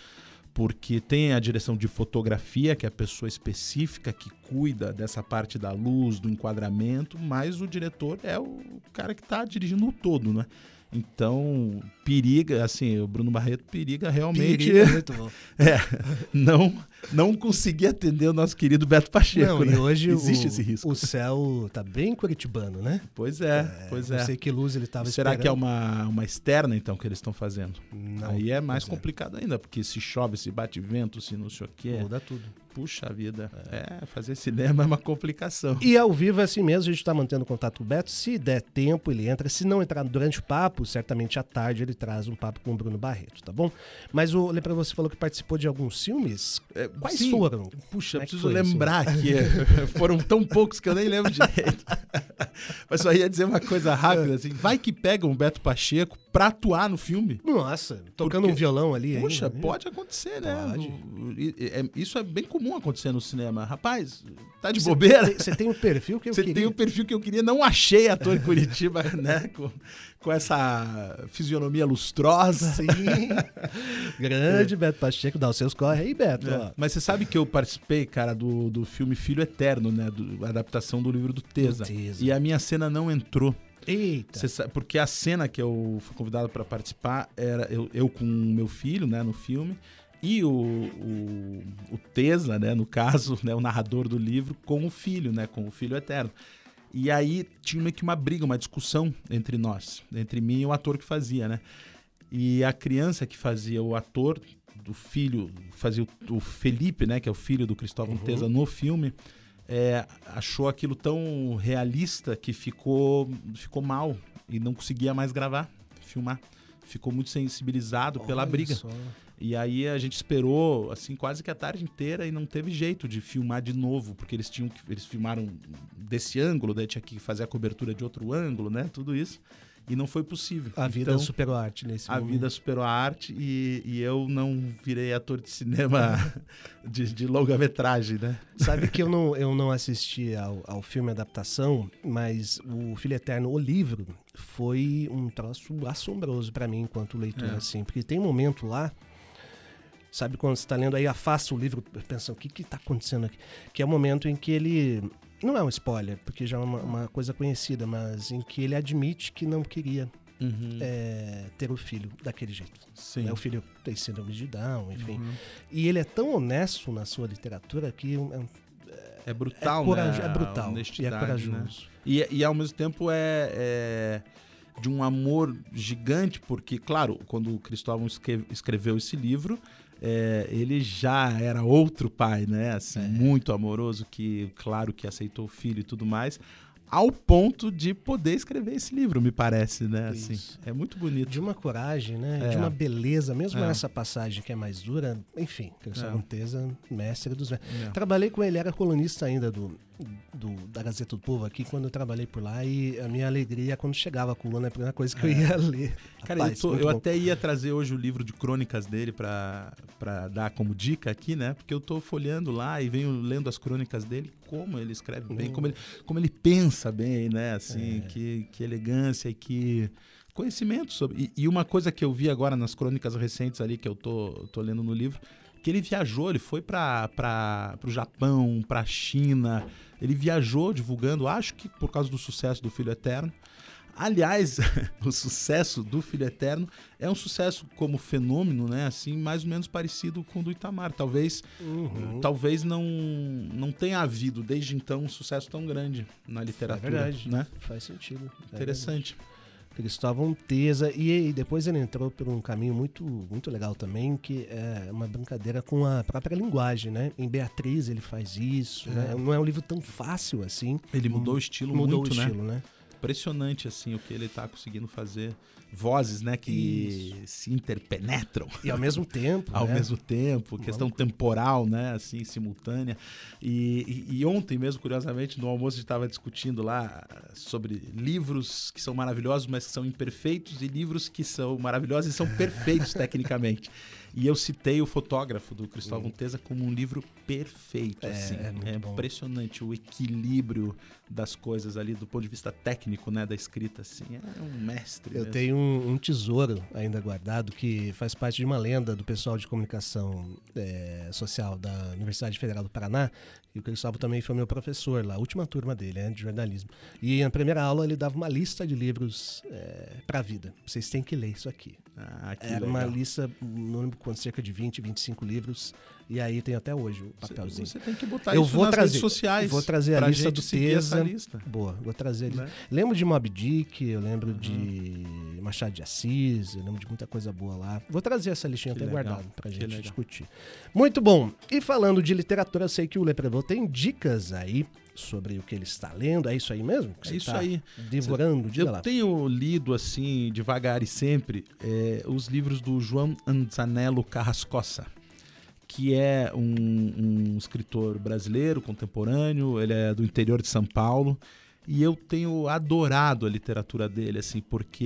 C: porque tem a direção de fotografia, que é a pessoa específica que cuida dessa parte da luz, do enquadramento, mas o diretor é o cara que está dirigindo o todo, né? Então, periga, assim, o Bruno Barreto periga realmente.
B: Periga. (laughs)
C: É, não, não conseguir atender o nosso querido Beto Pacheco.
B: Não,
C: né?
B: e hoje
C: existe
B: o,
C: esse risco.
B: o céu tá bem curitibano, né?
C: Pois é, pois é.
B: Não sei que luz ele tava
C: Será
B: esperando.
C: que é uma, uma externa, então, que eles estão fazendo?
B: Não,
C: Aí é mais
B: é.
C: complicado ainda, porque se chove, se bate vento, se não sei o quê.
B: Muda tudo.
C: Puxa vida. É. fazer cinema é uma complicação.
B: E ao vivo é assim mesmo, a gente tá mantendo contato com o Beto. Se der tempo, ele entra. Se não entrar durante o papo, certamente à tarde ele traz um papo com o Bruno Barreto, tá bom? Mas o Lepra, você falou que participou de alguns filmes. Quais
C: É, sim.
B: foram?
C: Puxa,
B: Como é
C: preciso lembrar que (laughs) foram tão poucos que eu nem lembro (laughs) direito. Mas só ia dizer uma coisa rápida, assim. Vai que pegam o Beto Pacheco pra atuar no filme.
B: Nossa, tocando
C: Porque-
B: um violão ali
C: Puxa,
B: ainda, né?
C: pode acontecer, né?
B: Pode.
C: É- isso é bem comum acontecer no cinema. Rapaz, tá de
B: Você
C: bobeira?
B: Você tem o perfil que eu
C: Você
B: queria.
C: tem o perfil que eu queria, não achei ator em Curitiba, (laughs) né? Com, com essa fisionomia lustrosa.
B: Sim. (laughs) Grande Beto Pacheco, dá os seus corre aí, Beto.
C: É. Mas você sabe que eu participei, cara, do, do filme Filho Eterno, né? Do, adaptação do livro do Tesa.
B: Do Tesa.
C: E a minha cena não entrou.
B: Eita.
C: Sabe- porque a cena que eu fui convidado para participar era eu, eu com o meu filho, né, no filme, e o, o, o Tesa, né, no caso, né, o narrador do livro, com o filho, né, com o filho eterno. E aí tinha meio que uma briga, uma discussão entre nós, entre mim e o ator que fazia, né? E a criança que fazia o ator do filho, fazia o, o Felipe, né, que é o filho do Cristóvão
B: Uhum.
C: Tesa no filme, é, achou aquilo tão realista que ficou, ficou mal e não conseguia mais gravar, filmar. Ficou muito sensibilizado pela
B: Olha
C: briga.
B: só.
C: E aí a gente esperou assim quase que a tarde inteira e não teve jeito de filmar de novo, porque eles tinham que eles filmaram desse ângulo, daí tinha que fazer a cobertura de outro ângulo, né? Tudo isso. E não foi possível.
B: A vida
C: Então,
B: superou a arte nesse
C: a
B: momento.
C: vida superou a arte e, e eu não virei ator de cinema (laughs) de, de longa-metragem, né?
B: Sabe que eu (laughs) não, eu não assisti ao, ao filme adaptação, mas o Filho Eterno, o livro, foi um troço assombroso pra mim enquanto leitor,
C: É.
B: assim. Porque tem um momento lá, sabe quando você tá lendo aí, afasta o livro, pensando, o que que tá acontecendo aqui? Que é o momento em que ele, não é um spoiler, porque já é uma, uma coisa conhecida, mas em que ele admite que não queria
C: Uhum.
B: é, ter o filho daquele jeito. Né? O filho tem síndrome de Down, enfim.
C: Uhum.
B: E ele é tão honesto na sua literatura que é um-
C: É brutal,
B: É coraj-
C: né?
B: é brutal, e é
C: honestidade,
B: corajoso.
C: né? E, e ao mesmo tempo é, é de um amor gigante, porque, claro, quando o Cristóvão escre- escreveu esse livro, é, ele já era outro pai, né? Assim,
B: É.
C: muito amoroso, que, claro, que aceitou o filho e tudo mais. Ao ponto de poder escrever esse livro, me parece, né? Assim,
B: Isso.
C: é muito bonito.
B: De uma coragem, né?
C: É.
B: De uma beleza, mesmo
C: É.
B: essa passagem que é mais dura. Enfim, Cristóvão
C: É.
B: Teza, mestre dos.
C: É.
B: Trabalhei com ele, era colunista ainda do, do, da Gazeta do Povo aqui, quando eu trabalhei por lá. E a minha alegria quando chegava a coluna, é a primeira coisa que eu ia ler. (laughs)
C: Cara,
B: Rapaz,
C: eu, tô- eu até ia trazer hoje o livro de crônicas dele pra dar como dica aqui, né? Porque eu tô folheando lá e venho lendo as crônicas dele, como ele escreve bem,
B: Hum.
C: como, ele, como ele pensa bem, né? Assim,
B: É.
C: que, que elegância e que conhecimento sobre. E, e uma coisa que eu vi agora nas crônicas recentes ali que eu tô, tô lendo no livro, que ele viajou, ele foi para o Japão, para a China, ele viajou divulgando, acho que por causa do sucesso do Filho Eterno. Aliás, (laughs) o sucesso do Filho Eterno é um sucesso como fenômeno, né? Assim, mais ou menos parecido com o do Itamar. Talvez,
B: Uhum.
C: talvez não, não tenha havido desde então um sucesso tão grande na literatura,
B: É verdade.
C: né?
B: Faz sentido. É
C: Interessante.
B: Cristóvão Teza e, e depois ele entrou por um caminho muito muito legal também que é uma brincadeira com a própria linguagem, né? Em Beatriz ele faz isso,
C: É.
B: né? Não é um livro tão fácil assim.
C: Ele mudou o estilo
B: mudou
C: muito,
B: o
C: né?
B: estilo, né?
C: Impressionante, assim, o que ele tá conseguindo fazer. Vozes, né, que se interpenetram.
B: E ao mesmo tempo, (laughs)
C: ao
B: né?
C: mesmo tempo, questão temporal, né, assim, simultânea. E, e- e ontem mesmo, curiosamente, no almoço a gente estava discutindo lá sobre livros que são maravilhosos, mas que são imperfeitos, e livros que são maravilhosos e são perfeitos (laughs) tecnicamente. E eu citei o fotógrafo do Cristóvão Teza como um livro perfeito.
B: É,
C: assim.
B: é bom.
C: impressionante o equilíbrio das coisas ali do ponto de vista técnico, né, da escrita. Assim, é um mestre.
B: Eu
C: mesmo.
B: tenho um, um tesouro ainda guardado que faz parte de uma lenda do pessoal de comunicação é, social da Universidade Federal do Paraná. E o Cristóvão também foi meu professor lá, a última turma dele, né, de jornalismo. E na primeira aula ele dava uma lista de livros é, para a vida. Vocês têm que ler isso aqui.
C: Ah,
B: Era uma
C: legal.
B: lista, não lembro quanto, cerca de 20, 25 livros. E aí tem até hoje o papelzinho.
C: você tem que botar
B: Eu
C: isso
B: vou
C: nas
B: trazer,
C: redes sociais
B: Vou trazer a lista do
C: lista.
B: Boa, vou trazer a lista.
C: Né? Uhum.
B: Lembro de Mob Dick, eu lembro de Machado de Assis, eu lembro de muita coisa boa lá. Vou trazer essa listinha
C: Que
B: até
C: legal,
B: guardada pra gente discutir. Muito bom. E falando de literatura, eu sei que o Leprevô tem dicas aí sobre o que ele está lendo. É isso aí mesmo?
C: É
B: você
C: isso
B: tá
C: aí.
B: Devorando, diga
C: Eu
B: lá.
C: tenho lido, assim, devagar e sempre, é, os livros do João Anzanello Carrascosa, que é um, um escritor brasileiro, contemporâneo, ele é do interior de São Paulo, e eu tenho adorado a literatura dele, assim, porque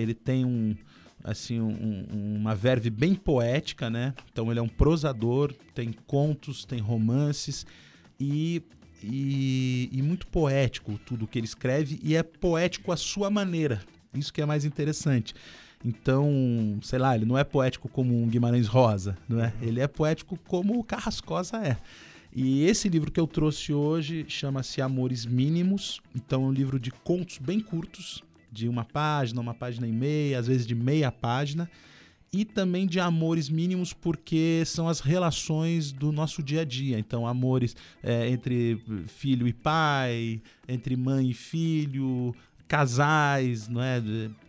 C: ele tem um assim um- um- uma verve bem poética, né? Então ele é um prosador, tem contos, tem romances e, e, e muito poético tudo que ele escreve e é poético à sua maneira. Isso que é mais interessante. Então, sei lá, ele não é poético como um Guimarães Rosa, não é? Ele é poético como o Carrascosa é. E esse livro que eu trouxe hoje chama-se Amores Mínimos. Então, é um livro de contos bem curtos, de uma página, uma página e meia, às vezes de meia página. E também de amores mínimos, porque são as relações do nosso dia a dia. Então, amores é, entre filho e pai, entre mãe e filho, casais, não é?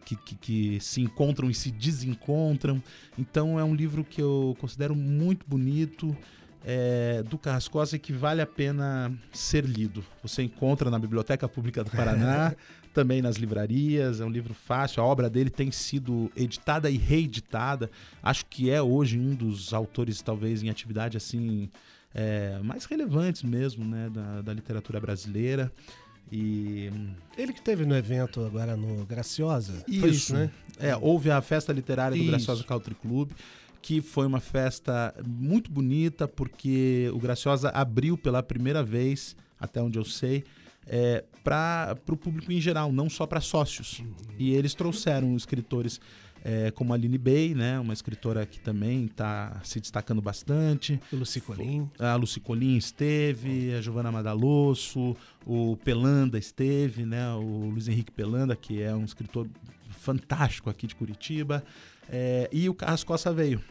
C: Que, que, que se encontram e se desencontram. Então é um livro que eu considero muito bonito, é, do Carrascosa e que vale a pena ser lido. Você encontra na Biblioteca Pública do Paraná, (laughs) também nas livrarias, é um livro fácil. A obra dele tem sido editada e reeditada. Acho que é hoje um dos autores, talvez, em atividade assim. é, mais relevantes mesmo, né, da, da literatura brasileira. E
B: Ele que teve no evento agora no Graciosa. Foi isso, né?
C: É, houve a festa literária do
B: Isso.
C: Graciosa Country Club, que foi uma festa muito bonita, porque o Graciosa abriu pela primeira vez, até onde eu sei, é, para o público em geral, não só para sócios. E eles trouxeram escritores é, como a Aline Bey, né, uma escritora que também está se destacando bastante.
B: O Luci Colim.
C: A Luci Colim esteve, a Giovanna Madalosso, o Pelanda esteve, né, o Luiz Henrique Pelanda, que é um escritor fantástico aqui de Curitiba. É, e o Carrascosa veio.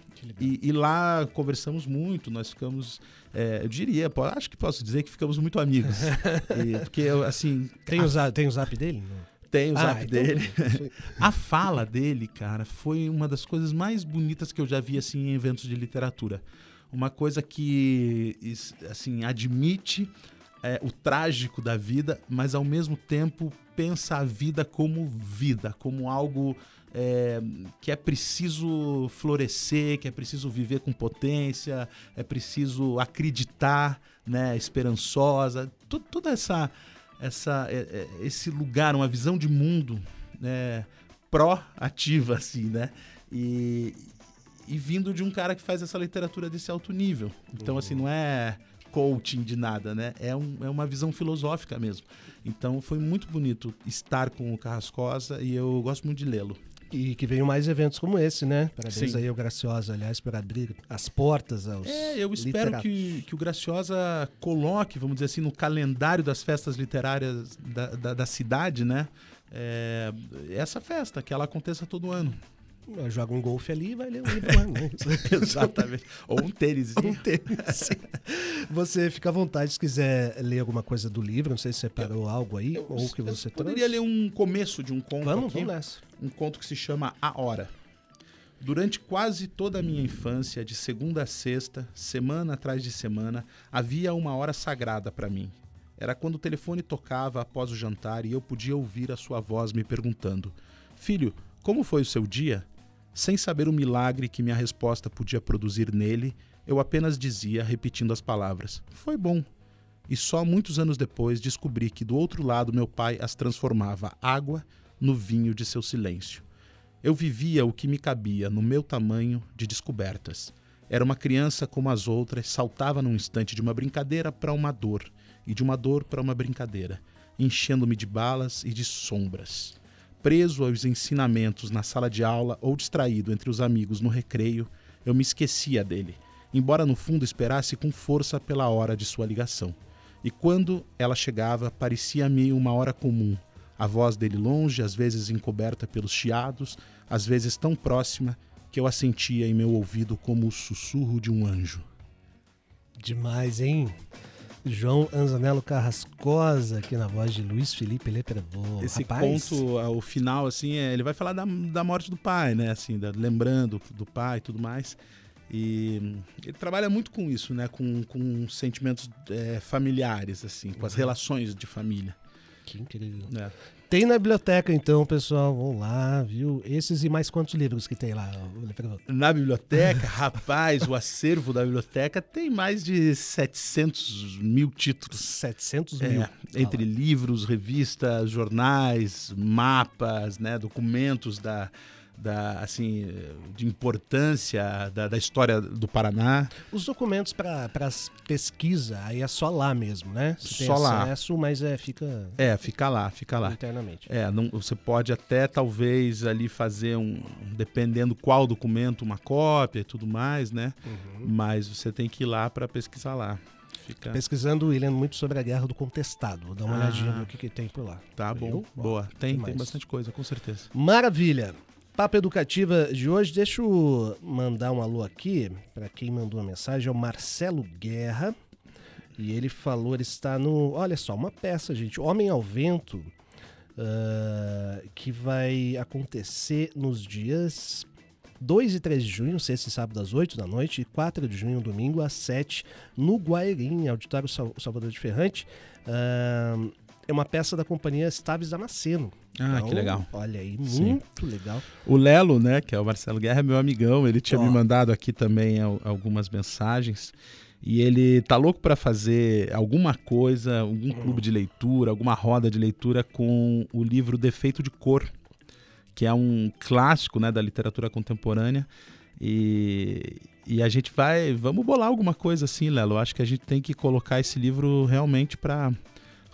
C: E, e lá conversamos muito, nós ficamos, é, eu diria, acho que posso dizer que ficamos muito amigos. (laughs) E- porque, assim...
B: Tem, o zap, tem o zap dele? Não.
C: Tem o
B: Ah,
C: zap
B: então-
C: dele. (laughs) a fala dele, cara, foi uma das coisas mais bonitas que eu já vi assim em eventos de literatura. Uma coisa que assim admite é, o trágico da vida, mas ao mesmo tempo pensa a vida como vida, como algo é, que é preciso florescer, que é preciso viver com potência, é preciso acreditar, né, esperançosa, toda essa essa é, é, esse lugar, uma visão de mundo né, pró-ativa assim, né? E, e vindo de um cara que faz essa literatura desse alto nível. Então, assim, não é coaching de nada, né? É, um, é uma visão filosófica mesmo. Então foi muito bonito estar com o Carrascosa e eu gosto muito de lê-lo.
B: E que venham mais eventos como esse, né? Parabéns
C: Sim.
B: aí ao Graciosa, aliás, por abrir as portas aos.
C: É, eu espero
B: literatos.
C: que, que o Graciosa coloque, vamos dizer assim, no calendário das festas literárias da, da, da cidade, né? É, essa festa, que ela aconteça todo ano.
B: Joga um golfe ali e vai ler um livro lá, né? (laughs)
C: Exatamente. Ou um tênis.
B: Um tênis. Você fica à vontade se quiser ler alguma coisa do livro, não sei se separou algo aí, ou que você trouxe.
C: Poderia ler um começo de um conto
B: Vamos,
C: aqui.
B: vamos nessa.
C: Um conto que se chama A Hora. Durante quase toda a minha infância, de segunda a sexta, semana atrás de semana, havia uma hora sagrada para mim. Era quando o telefone tocava após o jantar e eu podia ouvir a sua voz me perguntando: Filho, como foi o seu dia? Sem saber o milagre que minha resposta podia produzir nele, eu apenas dizia, repetindo as palavras: Foi bom. E só muitos anos depois descobri que do outro lado meu pai as transformava água no vinho de seu silêncio. Eu vivia o que me cabia no meu tamanho de descobertas. Era uma criança como as outras, saltava num instante de uma brincadeira para uma dor e de uma dor para uma brincadeira, enchendo-me de balas e de sombras. Preso aos ensinamentos na sala de aula ou distraído entre os amigos no recreio, eu me esquecia dele, embora no fundo esperasse com força pela hora de sua ligação. E quando ela chegava, parecia-me uma hora comum, a voz dele longe, às vezes encoberta pelos chiados, às vezes tão próxima que eu a sentia em meu ouvido como o sussurro de um anjo.
B: Demais, hein? João Anzanello Carrascosa, aqui na voz de Luiz Felipe Leprevô.
C: Esse
B: Rapaz,
C: conto, ao final, assim, é- ele vai falar da, da morte do pai, né? Assim, da- lembrando do pai e tudo mais. E hum, ele trabalha muito com isso, né? Com, com sentimentos é, familiares, assim, com as relações de família.
B: Que incrível.
C: É.
B: Tem na biblioteca, então, pessoal. Vão lá, viu? Esses e mais quantos livros que tem lá?
C: Na biblioteca, (laughs) rapaz, o acervo da biblioteca tem mais de 700 mil títulos.
B: 700
C: É,
B: mil.
C: entre livros, revistas, jornais, mapas, né, documentos da, da, assim, de importância da, da história do Paraná.
B: Os documentos para pesquisa, aí é só lá mesmo, né? Você tem
C: Só lá.
B: acesso, mas é, fica
C: É, fica lá, fica lá.
B: internamente.
C: É, não, você pode até talvez ali fazer um, dependendo qual documento, uma cópia e tudo mais, né?
B: Uhum.
C: Mas você tem que ir lá para pesquisar lá. Fica...
B: Pesquisando, William, muito sobre a Guerra do Contestado. Vou dar uma
C: Ah.
B: olhadinha no que, que tem por lá.
C: Tá bom,
B: Viu?
C: Boa. Tem, tem bastante coisa, com certeza.
B: Maravilha. Papo Educativa de hoje, deixa eu mandar um alô aqui para quem mandou a mensagem, é o Marcelo Guerra. E ele falou, ele está no. Olha só, uma peça, gente. Homem ao Vento, ah, que vai acontecer nos dias 2 e 3 de junho, sexta e sábado às 8 da noite, e 4 de junho, domingo, às 7, no Guairim, Auditório Sal- Salvador de Ferrante. Ah, é uma peça da companhia Staves Damasceno.
C: Ah, que legal.
B: Olha aí,
C: Sim.
B: muito legal.
C: O Lelo, né, que é o Marcelo Guerra, é meu amigão, ele tinha
B: Ó.
C: me mandado aqui também al- algumas mensagens. E ele tá louco para fazer alguma coisa, algum clube de leitura, alguma roda de leitura com o livro Defeito de Cor, que é um clássico, né, da literatura contemporânea. E, e a gente vai, vamos bolar alguma coisa assim, Lelo. Acho que a gente tem que colocar esse livro realmente para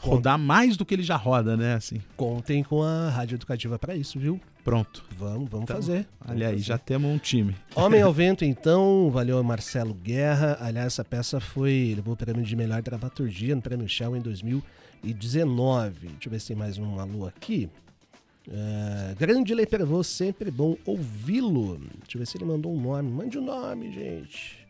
C: rodar mais do que ele já roda, né, assim.
B: Contem com a Rádio Educativa para isso, viu?
C: Pronto.
B: Vamos, vamos
C: Então,
B: fazer.
C: Olha aí,
B: Vamos
C: já temos um time.
B: Homem ao (laughs) Vento, então, valeu Marcelo Guerra. Aliás, essa peça foi levou o prêmio de melhor dramaturgia no Prêmio Shell em 2019. Deixa eu ver se tem mais um alô aqui. É, grande Lei Pervô, sempre bom ouvi-lo. Deixa eu ver se ele mandou um nome. Mande o um nome, gente.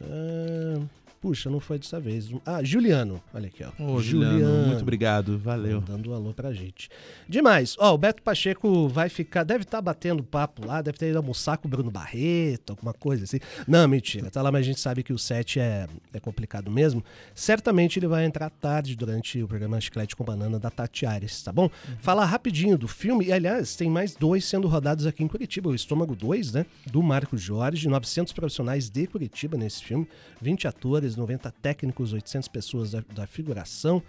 B: Ah, puxa, não foi dessa vez. Ah, Juliano. Olha aqui, ó.
C: Ô, Juliano, muito obrigado, valeu.
B: Dando um alô pra gente. Demais. Ó, o Beto Pacheco vai ficar, deve estar batendo papo lá, deve ter ido almoçar com o Bruno Barreto, alguma coisa assim. Não, mentira. Tá lá, mas a gente sabe que o set é, é complicado mesmo. Certamente ele vai entrar tarde durante o programa Chiclete com Banana da Tati Ares, tá bom? Falar rapidinho do filme, e aliás, tem mais dois sendo rodados aqui em Curitiba. O Estômago 2, né? Do Marco Jorge, 900 profissionais de Curitiba nesse filme, 20 atores, 90 técnicos, 800 pessoas da, da figuração.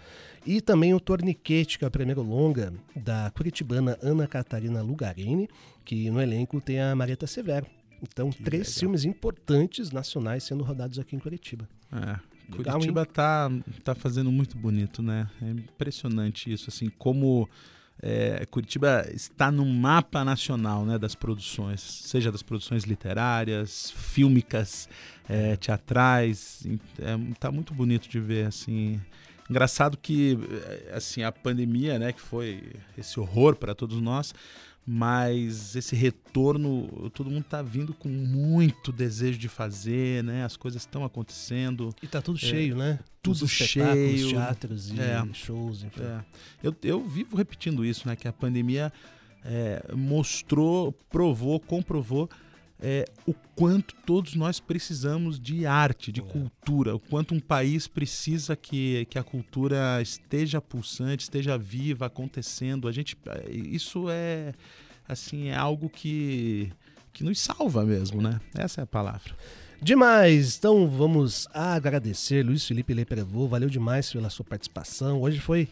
B: E também o Torniquete, que é o primeiro longa da curitibana Ana Catarina Lugarini, que no elenco tem a Marieta Severo. Então, três
C: legal.
B: filmes importantes nacionais sendo rodados aqui em Curitiba.
C: É, Curitiba tá, tá fazendo muito bonito, né? É impressionante isso, assim, como é, Curitiba está no mapa nacional né, das produções, seja das produções literárias, fílmicas, é, teatrais. É, tá muito bonito de ver, assim. Engraçado que é, assim a pandemia, né, que foi esse horror para todos nós, mas esse retorno, todo mundo está vindo com muito desejo de fazer, né? As coisas estão acontecendo.
B: E tá tudo
C: É,
B: cheio, né?
C: Tudo cheio.
B: teatros e
C: É.
B: shows, enfim.
C: É. Eu, eu vivo repetindo isso, né? Que a pandemia é, mostrou, provou, comprovou é, o quanto todos nós precisamos de arte, de cultura, o quanto um país precisa que, que a cultura esteja pulsante, esteja viva, acontecendo. A gente, isso é assim é algo que que nos salva mesmo, né? Essa é a palavra.
B: Demais! Então vamos agradecer Luiz Felipe Leprevô, valeu demais pela sua participação. Hoje foi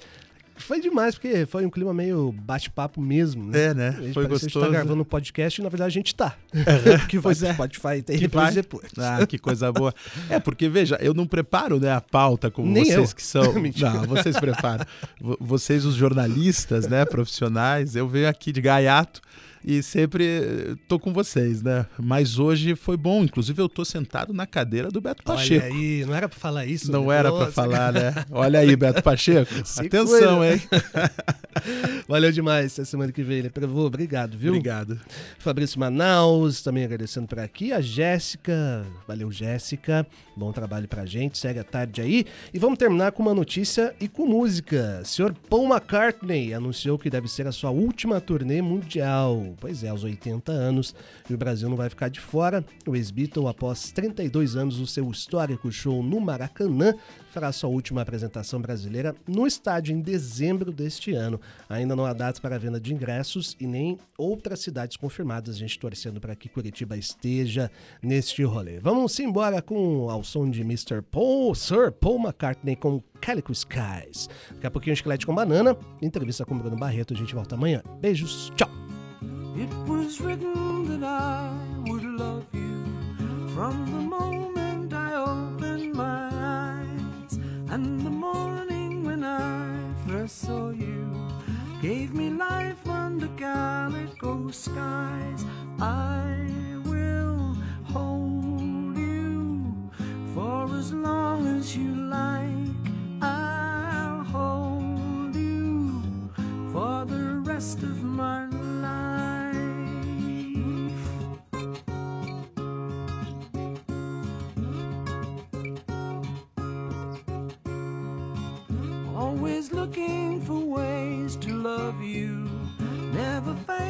B: foi demais, porque foi um clima meio bate-papo mesmo, né?
C: É, né?
B: A gente
C: Foi
B: que A gente tá
C: gostoso.
B: gravando um podcast e na verdade a gente tá. (laughs) que vai
C: Pois é.
B: Spotify tem
C: Que
B: depois
C: vai.
B: depois.
C: Ah, que coisa boa. É, porque, veja, eu não preparo né, a pauta como
B: Nem
C: vocês
B: eu.
C: que são. (laughs) Não, vocês preparam. Vo- Vocês, os jornalistas, né, profissionais, eu venho aqui de gaiato e sempre eh, tô com vocês, né? Mas hoje foi bom. Inclusive, eu tô sentado na cadeira do Beto Pacheco.
B: Olha aí, não era pra falar isso.
C: Não
B: né?
C: era
B: Nossa.
C: falar, né? Olha aí, Beto (laughs) Pacheco.
B: Se
C: Atenção,
B: cuida.
C: hein? (laughs) (laughs)
B: Valeu demais essa semana que vem, Leprevô. Obrigado, viu?
C: Obrigado.
B: Fabrício Manaus, também agradecendo por aqui. A Jéssica, valeu Jéssica, bom trabalho pra gente, segue a tarde aí. E vamos terminar com uma notícia e com música. Senhor Paul McCartney anunciou que deve ser a sua última turnê mundial. Pois é, aos 80 anos, e o Brasil não vai ficar de fora. O ex-Beatle, após 32 anos do seu histórico show no Maracanã, fará sua última apresentação brasileira no estádio em dezembro deste ano. Ainda não há datas para venda de ingressos e nem outras cidades confirmadas. A gente torcendo para que Curitiba esteja neste rolê. Vamos embora com ao som de Mr. Paul, Sir Paul McCartney com Calico Skies. Daqui a pouquinho, Chiclete com Banana. Entrevista com Bruno Barreto. A gente volta amanhã. Beijos, tchau.
L: It was written that I would love you from the moment I opened my eyes. And the morning when I first saw you gave me life under calico skies. I will hold you for as long as you like. I'll hold you for the rest of my life. Always looking for ways to love you, never failing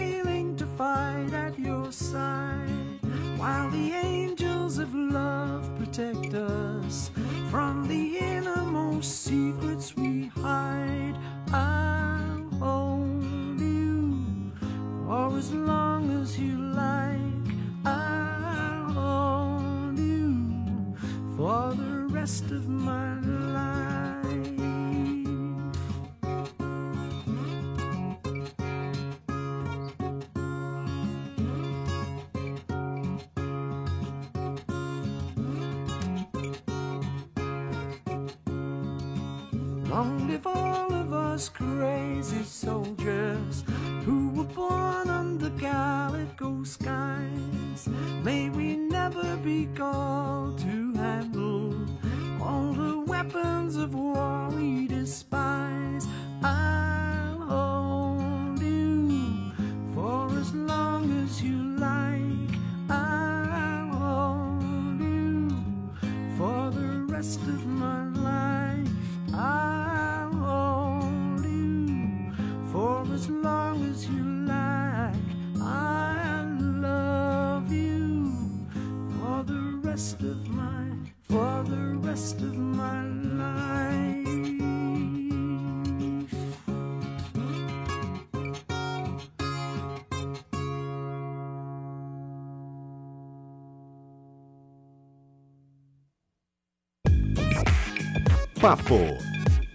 A: Papo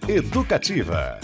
A: Educativa.